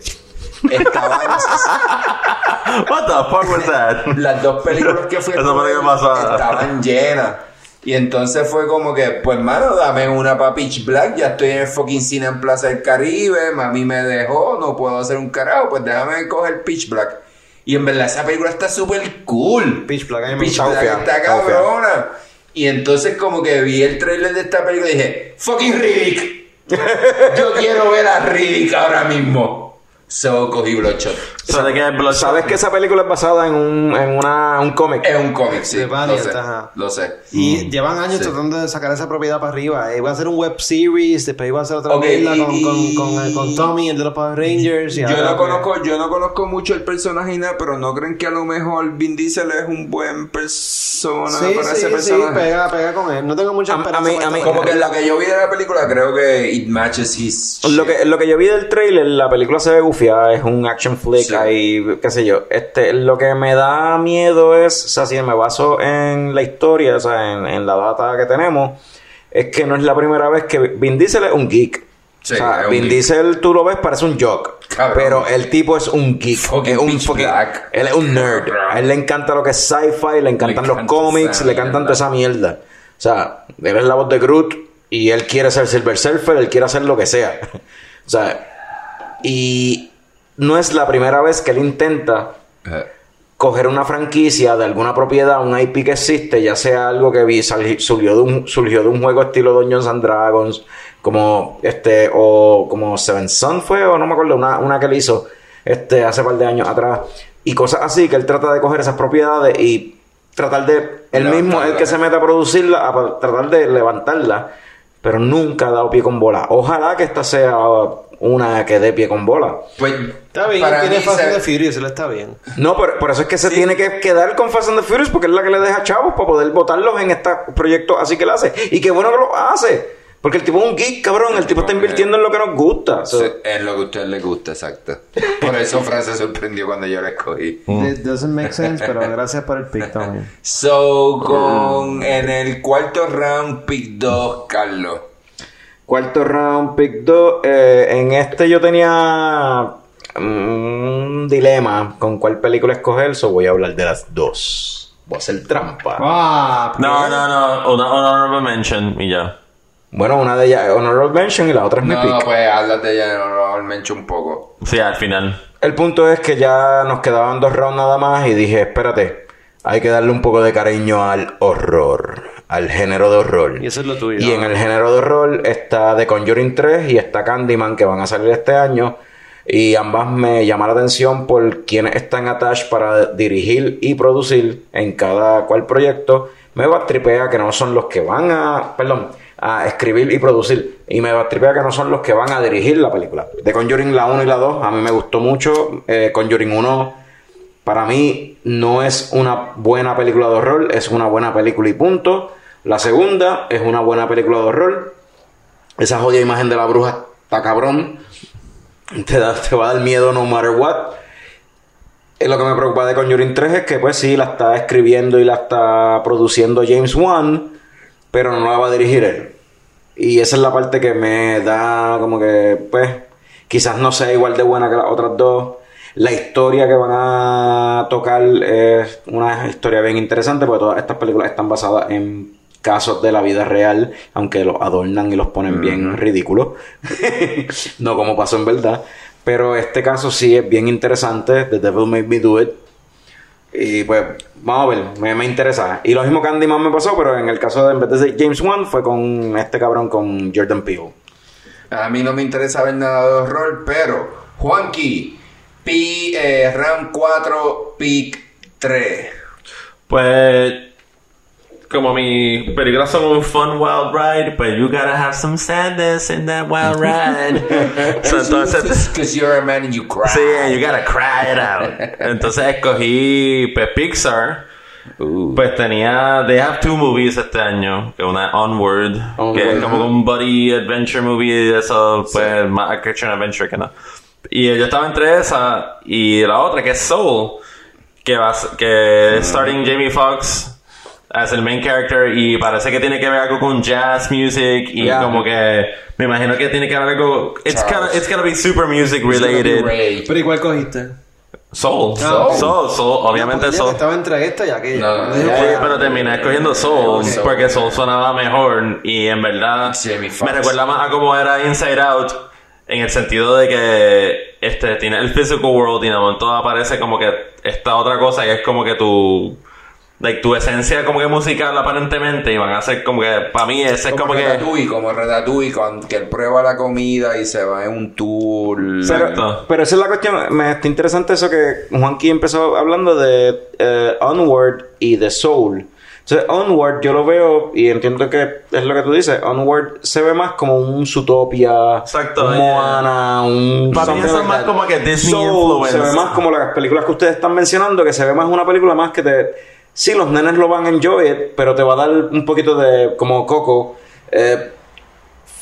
estaban [LAUGHS] What the fuck was that? las dos películas que fui a pasó. estaban llenas. Y entonces fue como que, pues mano, dame una pa' Pitch Black, ya estoy en el fucking cine en Plaza del Caribe, mami me dejó, no puedo hacer un carajo, pues déjame coger Pitch Black. Y en verdad esa película está súper cool. Pitch Black, a mí me Pitch. Black Está está cabrona. Y entonces como que vi el trailer de esta película y dije, fucking Riddick. Yo quiero ver a Riddick ahora mismo. So cogí Bloodshot. So, ¿de qué es Bloodshot? ¿Sabes que esa película es basada en un, en una, un cómic? Es un cómic, sí. De lo sé. ajá. Lo sé. Y llevan años Sí. tratando de sacar esa propiedad para arriba. Eh, Iba a hacer un web series, después iba a hacer otra Ok, mierda y- con, con, y- con, eh, con Tommy, el de los Power Rangers. y Yo no conozco, yo no conozco mucho el personaje y nada, pero no creen que a lo mejor Vin Diesel es un buen persona Sí, para sí, ese sí, personaje. pega, pega con él. No tengo mucha A- a esperanza. mí- a mí- Como que película. lo que yo vi de la película creo que it matches his Lo que, lo que yo vi del trailer, la película se ve es un action flick, Sí. hay, qué sé yo. Este, lo que me da miedo es, o sea, si me baso en la historia, o sea, en, en la data que tenemos, es que no es la primera vez que Vin Diesel es un geek. Sí, o sea, Vin geek. Diesel tú lo ves, parece un jock. Cabrón. Pero el tipo es un geek. Fucking es un fucking-. Él es un nerd. A él le encanta lo que es sci-fi, le encantan Le los encanta cómics, le encantan toda esa mierda. O sea, él es la voz de Groot y él quiere ser Silver Surfer, él quiere hacer lo que sea. [LAUGHS] o sea, y no es la primera vez que él intenta Eh, coger una franquicia de alguna propiedad, un IP que existe, ya sea algo que surgió, de un, surgió de un juego estilo Dungeons and Dragons, como este, o como Seven Sun fue, o no me acuerdo, una, una que él hizo este, hace par de años atrás, y cosas así, que él trata de coger esas propiedades y tratar de, él mismo es el que se mete a producirla, a tratar de levantarla, pero nunca ha dado pie con bola. Ojalá que esta sea una que dé pie con bola. Pues, Está bien, para tiene Fast se- and the Furious, él está bien. No, por, por eso es que se tiene que quedar con Fast and the Furious porque es la que le deja chavos para poder votarlos en este proyecto así que lo hace. Y qué bueno que lo hace. Porque el tipo es un geek, cabrón. El tipo está invirtiendo en lo que nos gusta. So, Sí, Es lo que a usted le gusta, exacto. [LAUGHS] Por eso Fran se sorprendió cuando yo la escogí. It doesn't make sense, pero gracias por el pick también. So, con en el cuarto round, pick 2, Carlos. Cuarto round, pick 2. en este yo tenía un dilema con cuál película escoger. So voy a hablar de las dos. Voy a hacer trampa. Ah, No, no, no. Una honorable mention y ya. Bueno, una de ellas es Honorable Mention y la otra es mi No, pick. pues háblate ya normalmente un poco. Sí, al final. El punto es que ya nos quedaban dos rounds nada más y dije, espérate, hay que darle un poco de cariño al horror, al género de horror. Y eso es lo tuyo. Y en el género de horror está The Conjuring 3 y está Candyman que van a salir este año. Y ambas me llaman la atención por quienes están attached para dirigir y producir en cada cual proyecto. Me va tripea que no son los que van a, perdón, a escribir y producir. Y me tripea que no son los que van a dirigir la película. The Conjuring la 1 y la 2 a mí me gustó mucho. Eh, Conjuring 1 para mí no es una buena película de horror, es una buena película y punto. La segunda es una buena película de horror. Esa jodida imagen de la bruja está cabrón. Te, da- te va a dar miedo no matter what. Eh, lo que me preocupa de Conjuring 3 es que pues sí, la está escribiendo y la está produciendo James Wan, pero no la va a dirigir él. Y esa es la parte que me da como que, pues, quizás no sea igual de buena que las otras dos. La historia que van a tocar es una historia bien interesante porque todas estas películas están basadas en casos de la vida real, aunque los adornan y los ponen bien ridículos. [LAUGHS] no como pasó en verdad. Pero este caso sí es bien interesante. The Devil Made Me Do It. Y pues, vamos a ver, me, me interesa. Y lo mismo Candyman me pasó, pero en el caso de en vez de ser James Wan, fue con este cabrón, con Jordan Peele. A mí no me interesa ver nada de horror, pero Juanqui, pi, eh, round 4, pick 3. Pues, como mi películas son un fun wild ride, pues you gotta have some sadness in that wild ride. [LAUGHS] So, entonces, Because you're a man and you cry. sí, you gotta cry it out. Entonces escogí pues, Pixar. Pues tenía, they have two movies este año, que una Onward, que Onward, es como un buddy adventure movie de eso, pues más action adventure que no. Y yo estaba entre esa y la otra que es Soul, que va, que es starting Jamie Foxx as el main character y parece que tiene que ver algo con jazz music y Yeah. como que me imagino que tiene que ver algo, it's gonna, it's gonna be super music related. Pero igual cogiste. Soul, Soul. Soul, Soul, obviamente Pues, Soul. Estaba entre esta y aquella. No, no, Dije, no. Sí, pero terminé escogiendo Soul porque Soul sonaba mejor y en verdad me recuerda más a cómo era Inside Out en el sentido de que este tiene el physical world y de momento aparece como que esta otra cosa y es como que tu like, tu esencia como que musical aparentemente y van a ser como que para mí ese es Como, como que como Ratatouille, cuando que él prueba la comida y se va en un tour. Exacto. Pero, pero esa es la cuestión. Me está interesante eso que Juanqui empezó hablando de eh, Onward y de Soul. Entonces, Onward yo lo veo y entiendo que es lo que tú dices. Onward se ve más como un Zootopia, Exacto, un eh. Moana, un. Para mí eso es más como que Disney Soul se ve más como las películas que ustedes están mencionando, que se ve más una película más que te. Sí, los nenes lo van a enjoy it, pero te va a dar un poquito de. como Coco. eh,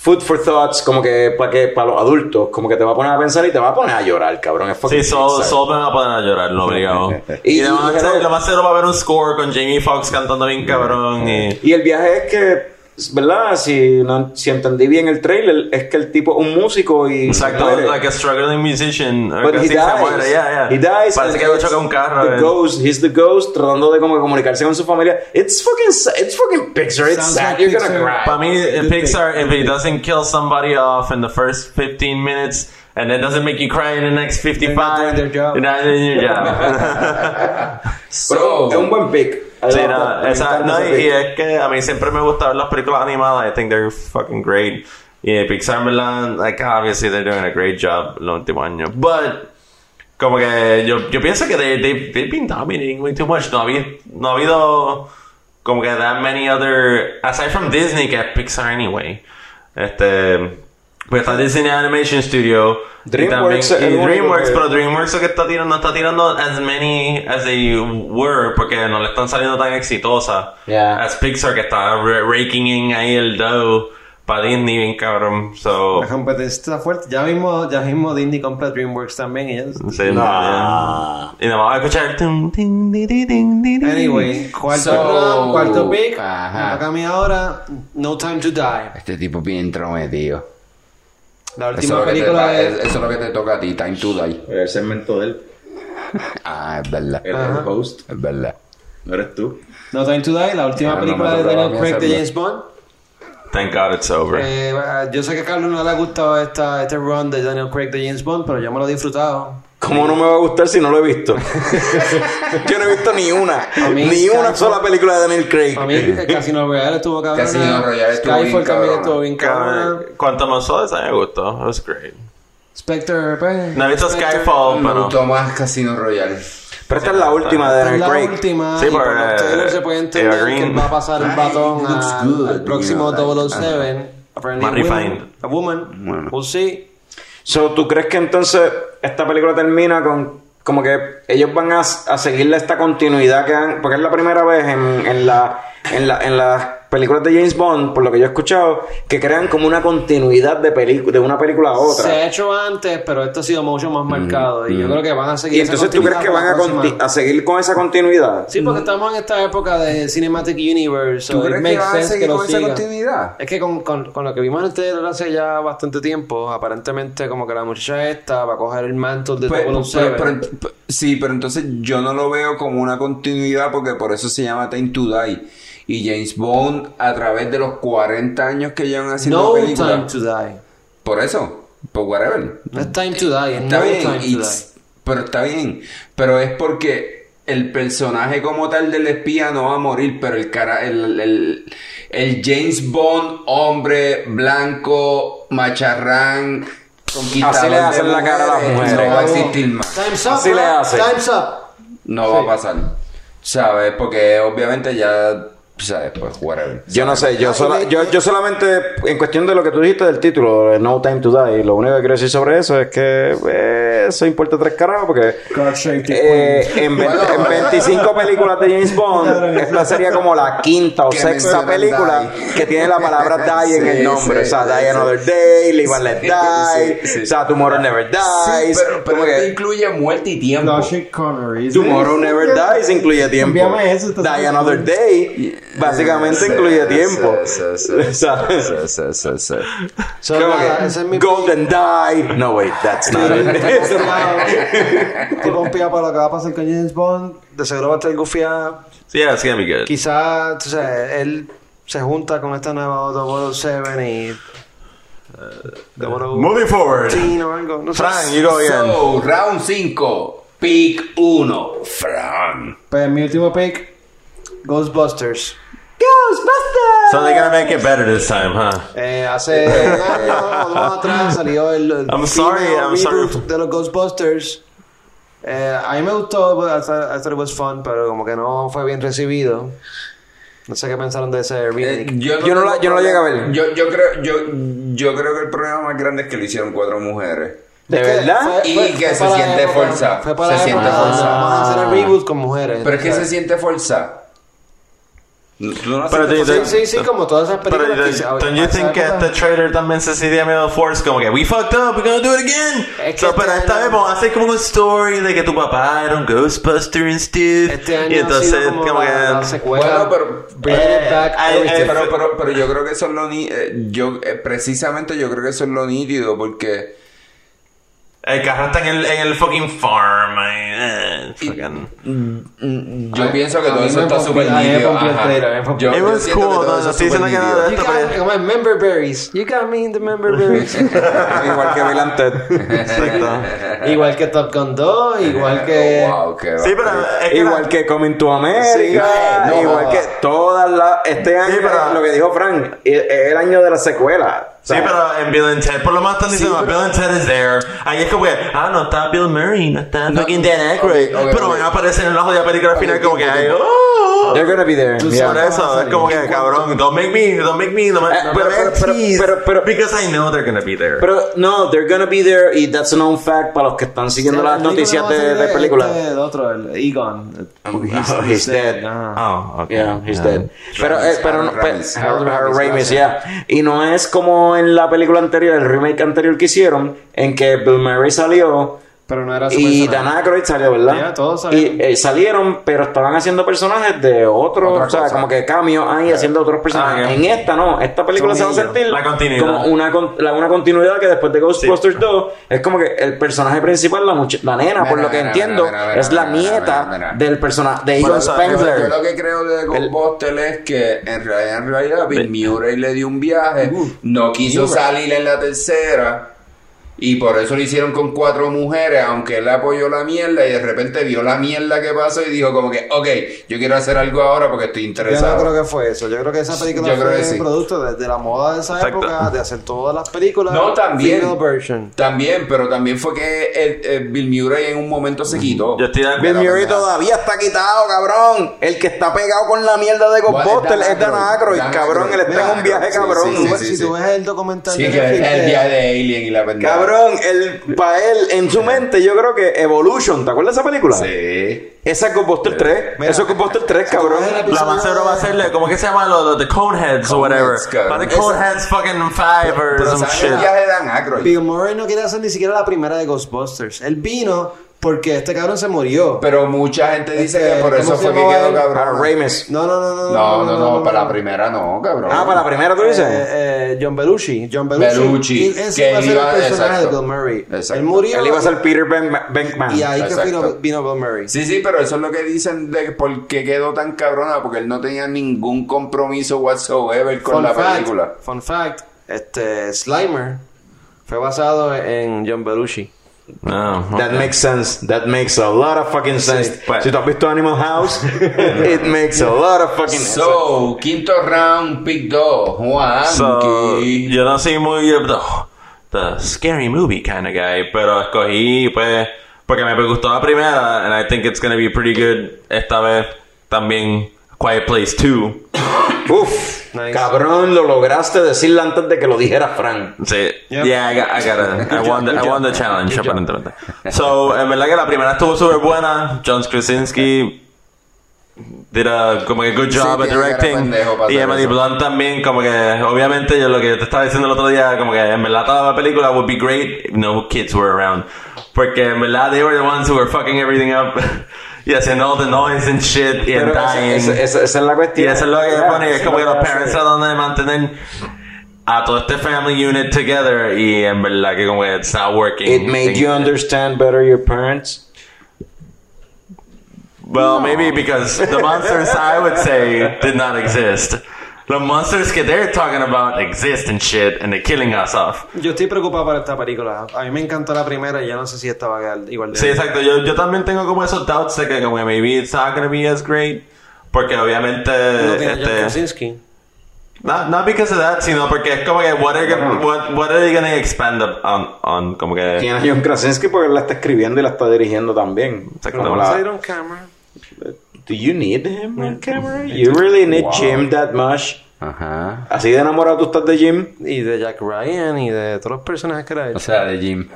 Food for thoughts, como que para que para los adultos, como que te va a poner a pensar y te va a poner a llorar, cabrón. Es Sí, Soul, Pixar. Soul me va a poner a llorar, no obligado. [LAUGHS] Y- y, lo, más, lo más seguro va a haber un score con Jamie Foxx cantando bien cabrón y... Y el viaje es que, ¿verdad? Si, no, si entendí bien el trailer, es que el tipo es un músico y. Exacto, muere. like a struggling musician. But he dies. muere, yeah, yeah. He dies. Parece and que lo it's choca un carro. The eh. ghost, he's the ghost, tratando de como comunicarse con su familia. It's fucking, it's fucking Pixar. It's Sounds sad. like You're gonna Pixar. cry. Para mí, Pixar, if he doesn't kill somebody off in the first 15 minutes, and it doesn't make you cry in the next 55, not doing their job. you're not doing your job. Pero es un buen pick. I Sí, no. Me esa, no, y, y es que a mí siempre me gusta ver las películas animadas. I think they're fucking great. Y Pixar, verdad, like, obviously they're doing a great job los últimos años. But, como que yo, yo pienso que they, they, they've been dominating way too much. No ha, habido, no ha habido como que that many other, aside from Disney, que es Pixar anyway. Este, pues está Disney Animation Studio. y DreamWorks también- y el único DreamWorks, pero DreamWorks lo que está tirando, no está tirando as many as they were, porque no le están saliendo tan exitosas. Yeah. As Pixar, que está ra- raking in ahí el dough para Disney, bien cabrón. So, La competencia está fuerte. Ya mismo, ya mismo Disney compra DreamWorks también y ellos. sí, yeah. Y nos vamos a escuchar. Anyway, cuarto So- cuarto pick. Toca a mí ahora. No Time to Die. Este tipo bien entrometido. La Eso es, última lo que te, película de. eso es lo que te toca a ti, Time to Die. El segmento de él. [LAUGHS] Ah, es verdad. Es el host. Es verdad. No eres tú. No Time to Die, la última Ah, no película de Daniel Craig de. James Bond. Thank God it's over. Eh, yo sé que a Carlos no le ha gustado esta, este run de Daniel Craig de James Bond, pero yo me lo he disfrutado. ¿Cómo no me va a gustar si no lo he visto? [LAUGHS] Yo no he visto ni una. Mí Ni una sola película de Daniel Craig. A mí Casino Royale estuvo cabrón. Casino Royale estuvo Skyfall también estuvo bien cabrón. Quantum of Solace a mí me gustó. It was great. Spectre, pues. No he visto Spectre. Skyfall, Me pero. gustó más Casino Royale. Pero esta es la última de Esta es Daniel la Craig. última Sí, y por los trailers se puede entender que va a pasar el batón looks a- good, al próximo you know, like, 007. Apparently Más a woman- refined. A woman. Bueno. We'll see. So, ¿Tú crees que entonces esta película termina con como que ellos van a, a seguirle esta continuidad que han, porque es la primera vez en, en la en la en películas de James Bond, por lo que yo he escuchado, que crean como una continuidad de de una película a otra. Se ha hecho antes, pero esto ha sido mucho más marcado. Y yo creo que van a seguir Y esa entonces tú crees que van a, seguir con esa continuidad. Sí, porque estamos en esta época de Cinematic Universe. ¿Tú crees que van a seguir con esa continuidad? Es que con, con, con lo que vimos en el trailer hace ya bastante tiempo, aparentemente como que la muchacha esta va a coger el manto de Pues, 007. pero- pero- pero- sí, pero entonces yo no lo veo como una continuidad porque por eso se llama Time to Die. Y James Bond, a través de los 40 años que llevan haciendo no time películas. to die. Por eso, por whatever. No es time to die, es Está no bien, time to pero está bien. Pero es porque el personaje como tal del espía no va a morir, pero el cara, el, el, el James Bond, hombre, blanco, macharrán, conquistador Así le hacen la cara a las mujeres. No va a existir más. Time's up, Así le bro. hace. Time's up. No va a pasar. ¿Sabes? Porque obviamente ya, ¿sabes? Pues whatever. Yo no sé, yo, sola- yo, yo solamente, en cuestión de lo que tú dijiste del título, de No Time to Die, lo único que quiero decir sobre eso es que eh, eso importa tres carajos porque eh, en, Bueno, en 25 películas de James Bond, esta sería como la quinta o Que sexta película die. que tiene la palabra [LAUGHS] die en Sí, el nombre. sí, o sea, Die sí. Another Day, Live and Let Die, Sí, sí. o sea, Tomorrow Never Dies. Pero, pero esto que incluye muerte y tiempo. Connery. Tomorrow Never [LAUGHS] Dies incluye tiempo. Eso, Die Another Day básicamente Sí, incluye sí, tiempo. sí, sí, sí, sí, [LAUGHS] sí, sí. So, nada, que ese es mi Golden Die. No, wait, that's not it. [LAUGHS] Estoy confiado para lo que va a pasar con James Bond. De seguro va a estar gufiado. It's gonna be good. Quizás, tú sabes, él se junta con esta nueva 007 y... Uh, Moving forward. o algo. No sé. Frank, you go again. So, round 5, pick 1, Fran. Pues mi último pick, Ghostbusters. So they're gonna make it better this time, huh? Eh, hace un año dos atrás salió el, el I'm sorry, I'm sorry. de los Ghostbusters. Eh, a mí me gustó, I thought, I thought it was fun, pero como que no fue bien recibido. No sé qué pensaron de ese Eh, remake. Yo no la- tengo yo no la llegué a ver. Yo, yo, creo, yo, yo creo que el problema más grande es que lo hicieron cuatro mujeres. ¿De que verdad? fue- Y fue- que fue se la siente para Se la siente época, forzado. Vamos a hacer el reboot con mujeres. Pero es que se siente forzado. ¿Tú no Pero forzado? Sí, sí, sí, como todas esas Pero películas que se- don't you think que este trailer también se siente medio force como que we fucked up, we're gonna do it again? Es que So, pero este esta año- vez vamos a hacer como una story de que tu papá era un Ghostbuster and Steve. Este año y entonces como, como la, la que secuela. Bueno, pero- eh, it back. everything. eh, pero, pero, pero yo creo que eso es lo ni- eh, yo eh, precisamente yo creo que eso es lo nítido porque El carro está en el, en el fucking farm. eh, fucking- Yo pienso que todo eso está súper nítido. Yo- It was que cool, todo no, eso no es estoy súper diciendo que nítido. nada. You Esto got member berries. You got me in the member [LAUGHS] berries. [LAUGHS] Igual que Bill Ted. Exacto. igual que Top Gun 2, igual que. Oh, wow, qué Sí, pero es que Igual la- que Coming to America, Sí, no, igual no. que todas las... Este año, Sí, pero- lo que dijo Frank, es el año de la secuela. O Sí, pero en Bill and Ted, por lo más están diciendo, Bill and Ted is there. Ahí es como que, ah, no está Bill Murray, no está fucking Dan Aykroyd. ok, ok, pero ok. van a aparecer en la jodida película al final como que, oh. They're gonna be there. Yeah. Por eso, es como que, cabrón, don't make me, don't make me, don't make, Eh, no pero- me pero- pero- pero- pero- because I know they're gonna be there. Pero no, they're gonna be there y that's a known fact para los que están siguiendo las El único noticias de, de es películas. este, el otro, el Egon. Oh, he's dead. Ah. oh, okay. Yeah, he's Yeah. dead. Pero, eh, pero no. Harold Harold Ramis, yeah. Y no es como en la película anterior, el remake anterior que hicieron, en que Bill Murray salió Pero no era su y personaje. Dan Aykroyd salió, ¿verdad? Yeah, todos salieron. Y eh, salieron, pero estaban haciendo personajes de otros, Otra o sea, cosa. como que cambios ahí haciendo otros personajes. Ah, yeah. En esta no, esta película Son se va a sentir La continuidad. como una, con- la- una continuidad que después de Ghostbusters 2 es como que el personaje principal, la, mucha- la nena, por lo que mira, entiendo, mira, mira, es la mira, nieta mira, mira. del personaje de Egon yo- Spengler. Yo lo que creo de Ghostbusters es que en realidad, en realidad Bill Murray le dio un viaje, no quiso salir en la tercera y por eso lo hicieron con cuatro mujeres, aunque él apoyó la mierda y de repente vio la mierda que pasó y dijo como que, ok, yo quiero hacer algo ahora porque estoy Yo interesado. no creo que fue eso. Yo creo que esa película Yo creo fue que sí. producto de, de la moda de esa Exacto. época, de hacer todas las películas. No, también. Version. También, pero también fue que el- el Bill Murray en un momento se quitó. Yo estoy de Bill. Murray todavía está quitado, cabrón. El que está pegado con la mierda de Ghostbusters es Dan Aykroyd. Cabrón. Él está en un viaje, cabrón. sí, sí, Tú- sí, si sí. tú ves el documental Sí, de que el viaje de Alien y la pendeja. Cabrón, el, para él, en su mente, yo creo que Evolution, ¿te acuerdas de esa película? Sí. Esa es Ghostbusters 3. Mira, Eso es Ghostbusters 3, cabrón. La más seguro va a ser, ¿cómo que se llama? Los the Coneheads o whatever. Va de Coneheads fucking five or Pero some ¿sabes shit. Dan Aykroyd? Bill Murray no quiere hacer ni siquiera la primera de Ghostbusters. Él vino porque este cabrón se murió. Pero mucha gente dice Este, que por ¿cómo eso fue que quedó cabrón. Ramis. No, no, no, no. No, no, no, para la primera no, cabrón. Ah, para la primera tú dices. Eh, eh, John Belushi. John Belushi. Belushi, Ese que iba a ser el personaje exacto. de Bill Murray. Exacto. Él murió. Él iba a ser Peter Ben- Venkman. Y ahí que vino, vino Bill Murray. Sí, sí, pero eso es lo que dicen de por qué quedó tan cabrona, porque él no tenía ningún compromiso whatsoever con Fun la fact, película. Fun fact. Este, Slimer fue basado en John Belushi. Oh, no, That makes sense. That makes a lot of fucking sense. pues. Si tú has visto Animal House, [LAUGHS] it makes a lot of fucking sense. So, quinto round, pick 2, Juan. So, yo no soy muy the, the scary movie kind of guy, pero escogí pues porque me gustó la primera and I think it's gonna be pretty good esta vez también Quiet Place 2. Uf, Nice. cabrón, lo lograste decirlo antes de que lo dijera Frank. Sí, Yep. yeah, I got, I got a, I won the, I won the challenge aparentemente. So, en verdad que la primera estuvo súper buena. John Krasinski did a como que good job at tiene cara directing y Emily. Blunt también como que obviamente yo lo que yo te estaba diciendo el otro día como que en verdad toda la película would be great if no kids were around porque en verdad they were the ones who were fucking everything up [LAUGHS] y haciendo all the noise and shit y Pero dying esa- esa- esa es la y cuestión. eso es lo que Yeah, pone, es eso como que los hace. parents tratan de mantener a todo este family unit together y en verdad que como que it's not working. It made you understand better your parents. Well, maybe because the monsters I would say did not exist. The monsters que they're talking about exist and shit and they're killing us off. Yo estoy preocupado por esta película. A mí me encantó la primera y yo no sé si esta va a quedar igual de Sí, exacto. Yo, yo también tengo como esos doubts de que como que maybe it's not gonna be as great. Porque obviamente... No tiene John este, Krasinski. Not, not because of that, sino porque es como que what are, gonna- what, what are they gonna expand up on, on como que... Tiene a John Krasinski porque él la está escribiendo y la está dirigiendo también. Exacto. Como la- on camera. Do you need him on camera? You really need Jim that much? Ajá. Así de enamorado tú estás de Jim. Y de Jack Ryan y de todos los personajes que era él. O sea, de Jim.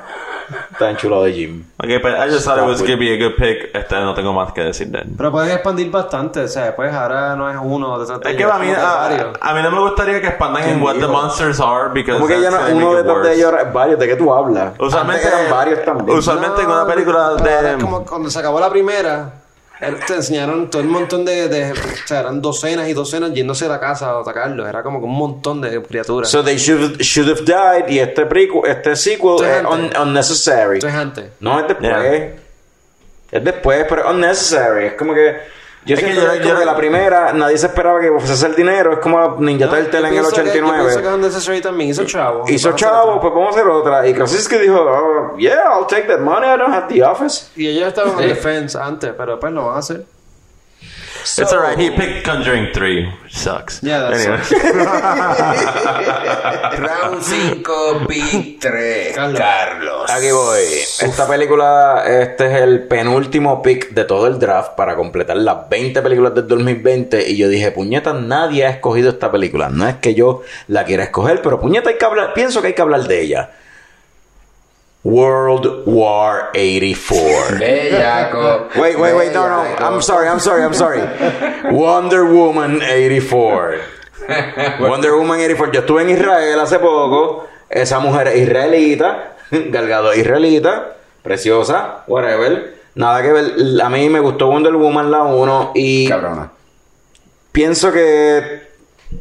Está enchulado de Jim. Okay, but I just thought it was Stop gonna be a good pick. Este, no tengo más que decir de él. Pero pueden expandir bastante, o sea, pues ahora no es uno de Es que a mí, a, a mí no me gustaría que expandan en what the monsters are because Como que ya no, uno detrás de ellos varios. ¿De qué tú hablas? Usualmente, Antes eran varios también. usualmente en una película de... como cuando se acabó la primera, Te enseñaron todo el montón de, de- O sea, eran docenas y docenas yéndose a la casa a atacarlo. Era como que un montón de criaturas. So they should, should have died y este, prequel, este sequel es un- unnecessary. Esto es antes. No, es después. Yeah. Es después, pero es unnecessary. Es como que. Yo Es que yo- yo- como que la primera, nadie se esperaba que fuese el dinero. Es como Ninja No, Turtle en el pienso que- yo 89. que también. Hizo chavo. Hizo chavo, pues vamos a hacer otra. Y Krasinski dijo, oh, yeah, I'll take that money, I don't have the office. Y ellos estaban en defense antes, pero después lo van a hacer. It's alright. He picked Conjuring 3, which sucks. Yeah, that anyway. [LAUGHS] Round 5, pick 3. Carlos. Carlos. Aquí voy. Esta película, este es el penúltimo pick de todo el draft para completar las 20 películas del 2020. Y yo dije, puñeta, nadie ha escogido esta película. No es que yo la quiera escoger, pero puñeta, hay que hablar, pienso que hay que hablar de ella. World War 84. Bellaco. Wait, wait, wait, no, no. I'm sorry, I'm sorry, I'm sorry. Wonder Woman 84. Wonder Woman 84. Yo estuve en Israel hace poco. Esa mujer es israelita. [LAUGHS] Galgado israelita. Preciosa. Whatever. Nada que ver. A mí me gustó Wonder Woman la 1. Y Cabrona. pienso que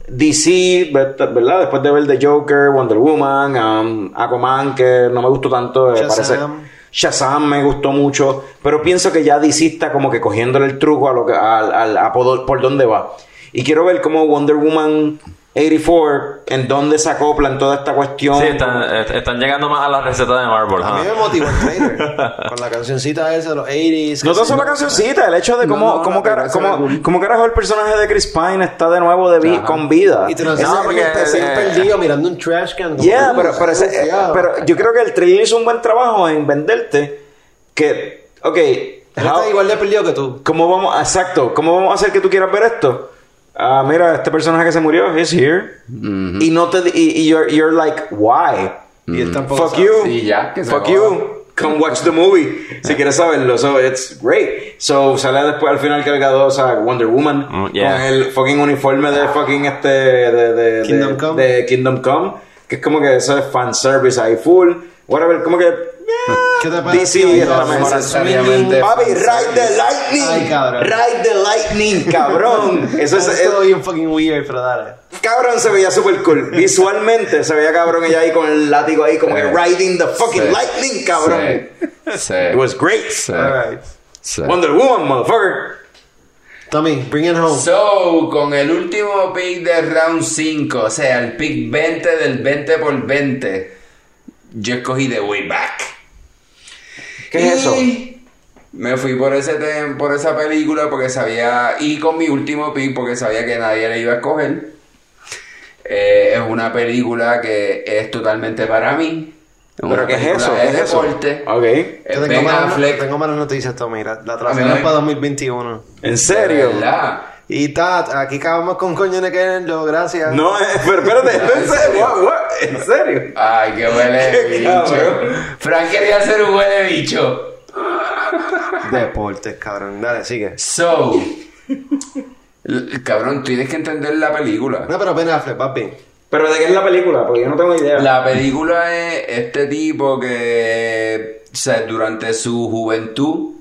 DC, ¿verdad? Después de ver The Joker, Wonder Woman, um, Aquaman, que no me gustó tanto, eh, Shazam. parece. Shazam me gustó mucho, pero pienso que ya DC está como que cogiéndole el truco a lo que, al- al- a por, por dónde va. Y quiero ver cómo Wonder Woman 84, en dónde se acoplan toda esta cuestión. Sí, están, están llegando más a la receta de Marvel. A mí me motivó el trailer. [LAUGHS] con la cancioncita esa de los 80s. No sí. solo la cancioncita, el hecho de No, cómo, no, cómo, la cara- cómo- cómo carajo el personaje de Chris Pine está de nuevo de vi- Ajá. con vida. Y te lo enseñan porque, porque, eh, perdido mirando un trash can. Yeah, uh, pero, pero, ese- eh, confiado. pero yo creo que el trailer hizo un buen trabajo en venderte que, ok, está igual de perdido que tú. ¿cómo vamos, exacto, cómo vamos a hacer que tú quieras ver esto? Ah, mira, este personaje que se murió, he's here. Y no te, y, y you're, you're like, why? Y él tampoco Fuck sabe. you. Sí, ya, que Fuck you. Come watch the movie. si quieres saberlo. So, it's great. So, sale después al final cargado, sea, Wonder Woman. Mm, yeah. Con el fucking uniforme de fucking este, de, de, Kingdom de, Come. de Kingdom Come. Que es como que eso es fanservice ahí full. Whatever, como que... ¿Qué te yeah, pareció? DC mejor. necesariamente Papi, ride the lightning. Ay, cabrón. Ride the lightning, cabrón. [LAUGHS] Eso es, Es es- todo bien fucking weird, pero dale. Cabrón, se veía super cool. [LAUGHS] Visualmente se veía cabrón ella ahí con el látigo ahí, como que riding the fucking Sí. lightning, cabrón. Sí. Sí. It was great. Sí. Alright. Sí. Wonder Woman, motherfucker. Tommy, bring it home. So, con el último pick de round 5, o sea, el pick 20 del 20 por 20, yo escogí The Way Back. ¿Qué es eso? Me fui por ese tem- por esa película porque sabía, y con mi último pick porque sabía que nadie le iba a escoger. Eh, es una película que es totalmente para mí. ¿Pero qué es eso? de ¿Qué es eso? deporte. Ok. Eh, Yo tengo, malas, tengo malas noticias, Tommy. La, la trajeron para 2021. ¿En serio? Y está, aquí acabamos con coño de Kenlo, gracias. No, eh, pero espérate, [LAUGHS] ¿en ¿En serio? ¿En serio? Ay, qué huele [LAUGHS] Qué bicho. cabrón. Frank quería ser un huele bicho. Deportes, cabrón. Dale, sigue. So, l- cabrón, tienes que entender la película. No, pero Ben Affleck, papi. ¿Pero de qué es la película? Porque yo no tengo idea. La película es este tipo que o sea, durante su juventud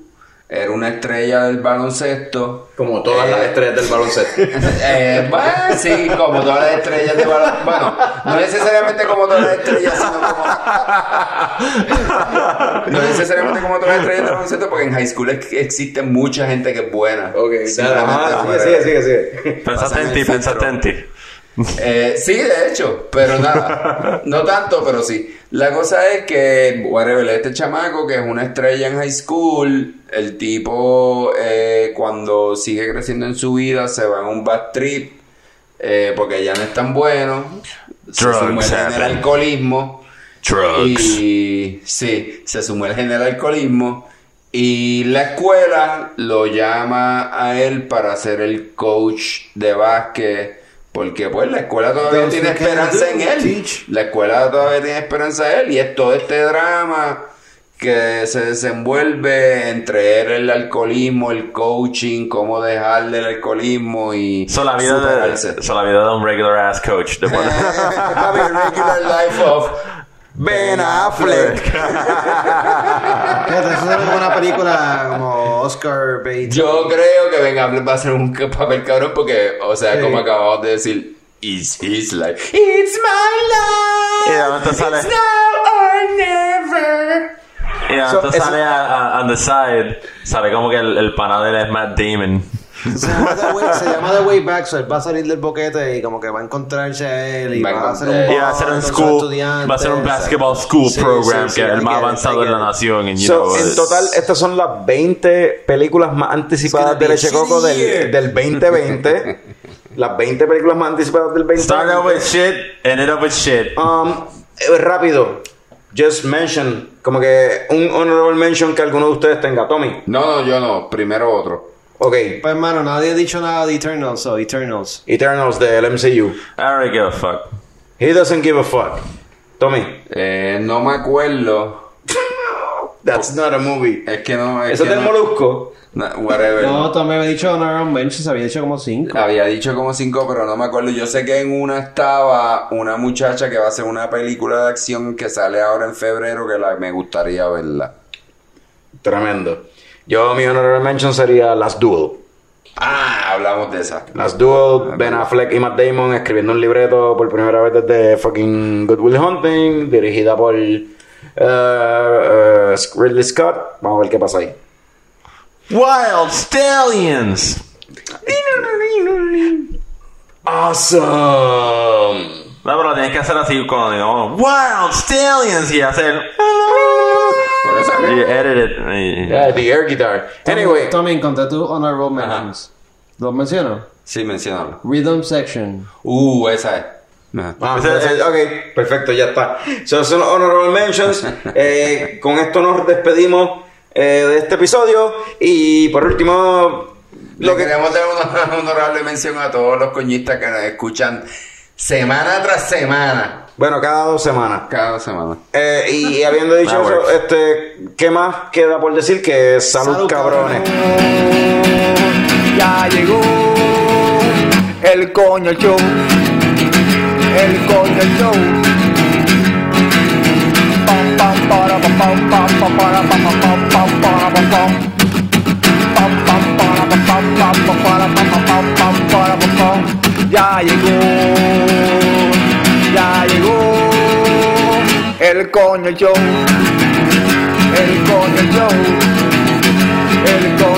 era una estrella del baloncesto. Como todas Eh, las estrellas del baloncesto. [LAUGHS] Eh, bueno, sí, como todas las estrellas de baloncesto. Bueno, no necesariamente como todas las estrellas, sino como. [LAUGHS] No necesariamente como todas las estrellas de baloncesto, porque en high school ex- existe mucha gente que es buena. ok, nada, fuera- sigue, sigue, sigue. Pensaste en ti, filtro. pensaste en ti. Eh, sí, de hecho, pero nada, [LAUGHS] no tanto, pero sí. La cosa es que, whatever, este chamaco que es una estrella en high school, el tipo eh, cuando sigue creciendo en su vida se va en un bad trip eh, porque ya no es tan bueno, se sumerge en el alcoholismo Drugs. y sí, se sumerge en el alcoholismo y la escuela lo llama a él para ser el coach de básquet porque pues la escuela todavía tiene esperanza en él. teach. La escuela todavía tiene esperanza en él y es todo este drama que se desenvuelve entre él, el alcoholismo, el coaching, cómo dejarle el alcoholismo y So, la vida superarse. de, so, la vida de un regular ass coach. De [LAUGHS] regular life of Ben Affleck. Fíjate, eso es una película como Oscar Bates. Yo creo que Ben Affleck va a hacer un papel cabrón porque, o sea, Sí. como acabamos de decir, it's his life. It's my Y de life. momento sale, It's now or never. y de So, momento sale a, a- on the side, sale como que el, el panadero es Matt Damon. [LAUGHS] Se llama, The Way, se llama The Way Back, so él va a salir del boquete y como que va a encontrarse a él y Va a va, a hacer un va a un va a ser un basketball school Sí, program sí, que sí, es el más avanzado de la nación. You So, en total, estas son las 20 películas más anticipadas de Leche Coco del, del 2020. [LAUGHS] las 20 películas más anticipadas del 2020. Start out with shit, ended up with shit. Um, eh, rápido. Just mention, como que un honorable mention que alguno de ustedes tenga. Tommy. No, no, yo no. Primero otro. Ok. Pues hermano, nadie ha dicho nada de Eternals, so Eternals. Eternals del MCU. I don't give a fuck. He doesn't give a fuck. Tommy. Eh, no me acuerdo. That's not a movie. Es que no. Es Eso que es del no- molusco. No, whatever. No, también me he dicho Honorable Mentions, había dicho como cinco. Había dicho como cinco, pero no me acuerdo. Yo sé que en una estaba una muchacha que va a hacer una película de acción que sale ahora en febrero que la, me gustaría verla. Tremendo. Yo, mi honorable mention sería Last Duel. Ah, hablamos de esa. Last Duel, Ben Affleck y Matt Damon escribiendo un libreto por primera vez desde fucking Good Will Hunting, dirigida por eh, Ridley Scott. Vamos a ver qué pasa ahí. Wild Stallions. Awesome. No, pero tienes que hacer así como digamos Wild Stallions y hacer Por eso y edit it. Yeah, the air guitar. Anyway, Tommy, encontré tu Honorable Mentions. ¿Los menciono? Sí, menciónalo. Rhythm Section. Uh, esa es. Ah, entonces, ok, perfecto, ya está. So, son honorable mentions. [LAUGHS] Eh, con esto nos despedimos eh, de este episodio. Y por último, Le lo que queremos dar una [LAUGHS] honorable mención a todos los coñistas que nos escuchan semana tras semana. Bueno, cada dos semanas. Cada dos semanas. Eh, y, y habiendo dicho eso, este, ¿qué más queda por decir? Que salud, Salud, cabrones. Ya llegó el coño show. El coño show. Pam pam para pam pam pam pam para pam pam pam pam para pam pam. Pam pam para pam pam pam pam para pam pam pam pam para pam pam. Ya llegó ya llegó. El coño show, el coño show, el coño.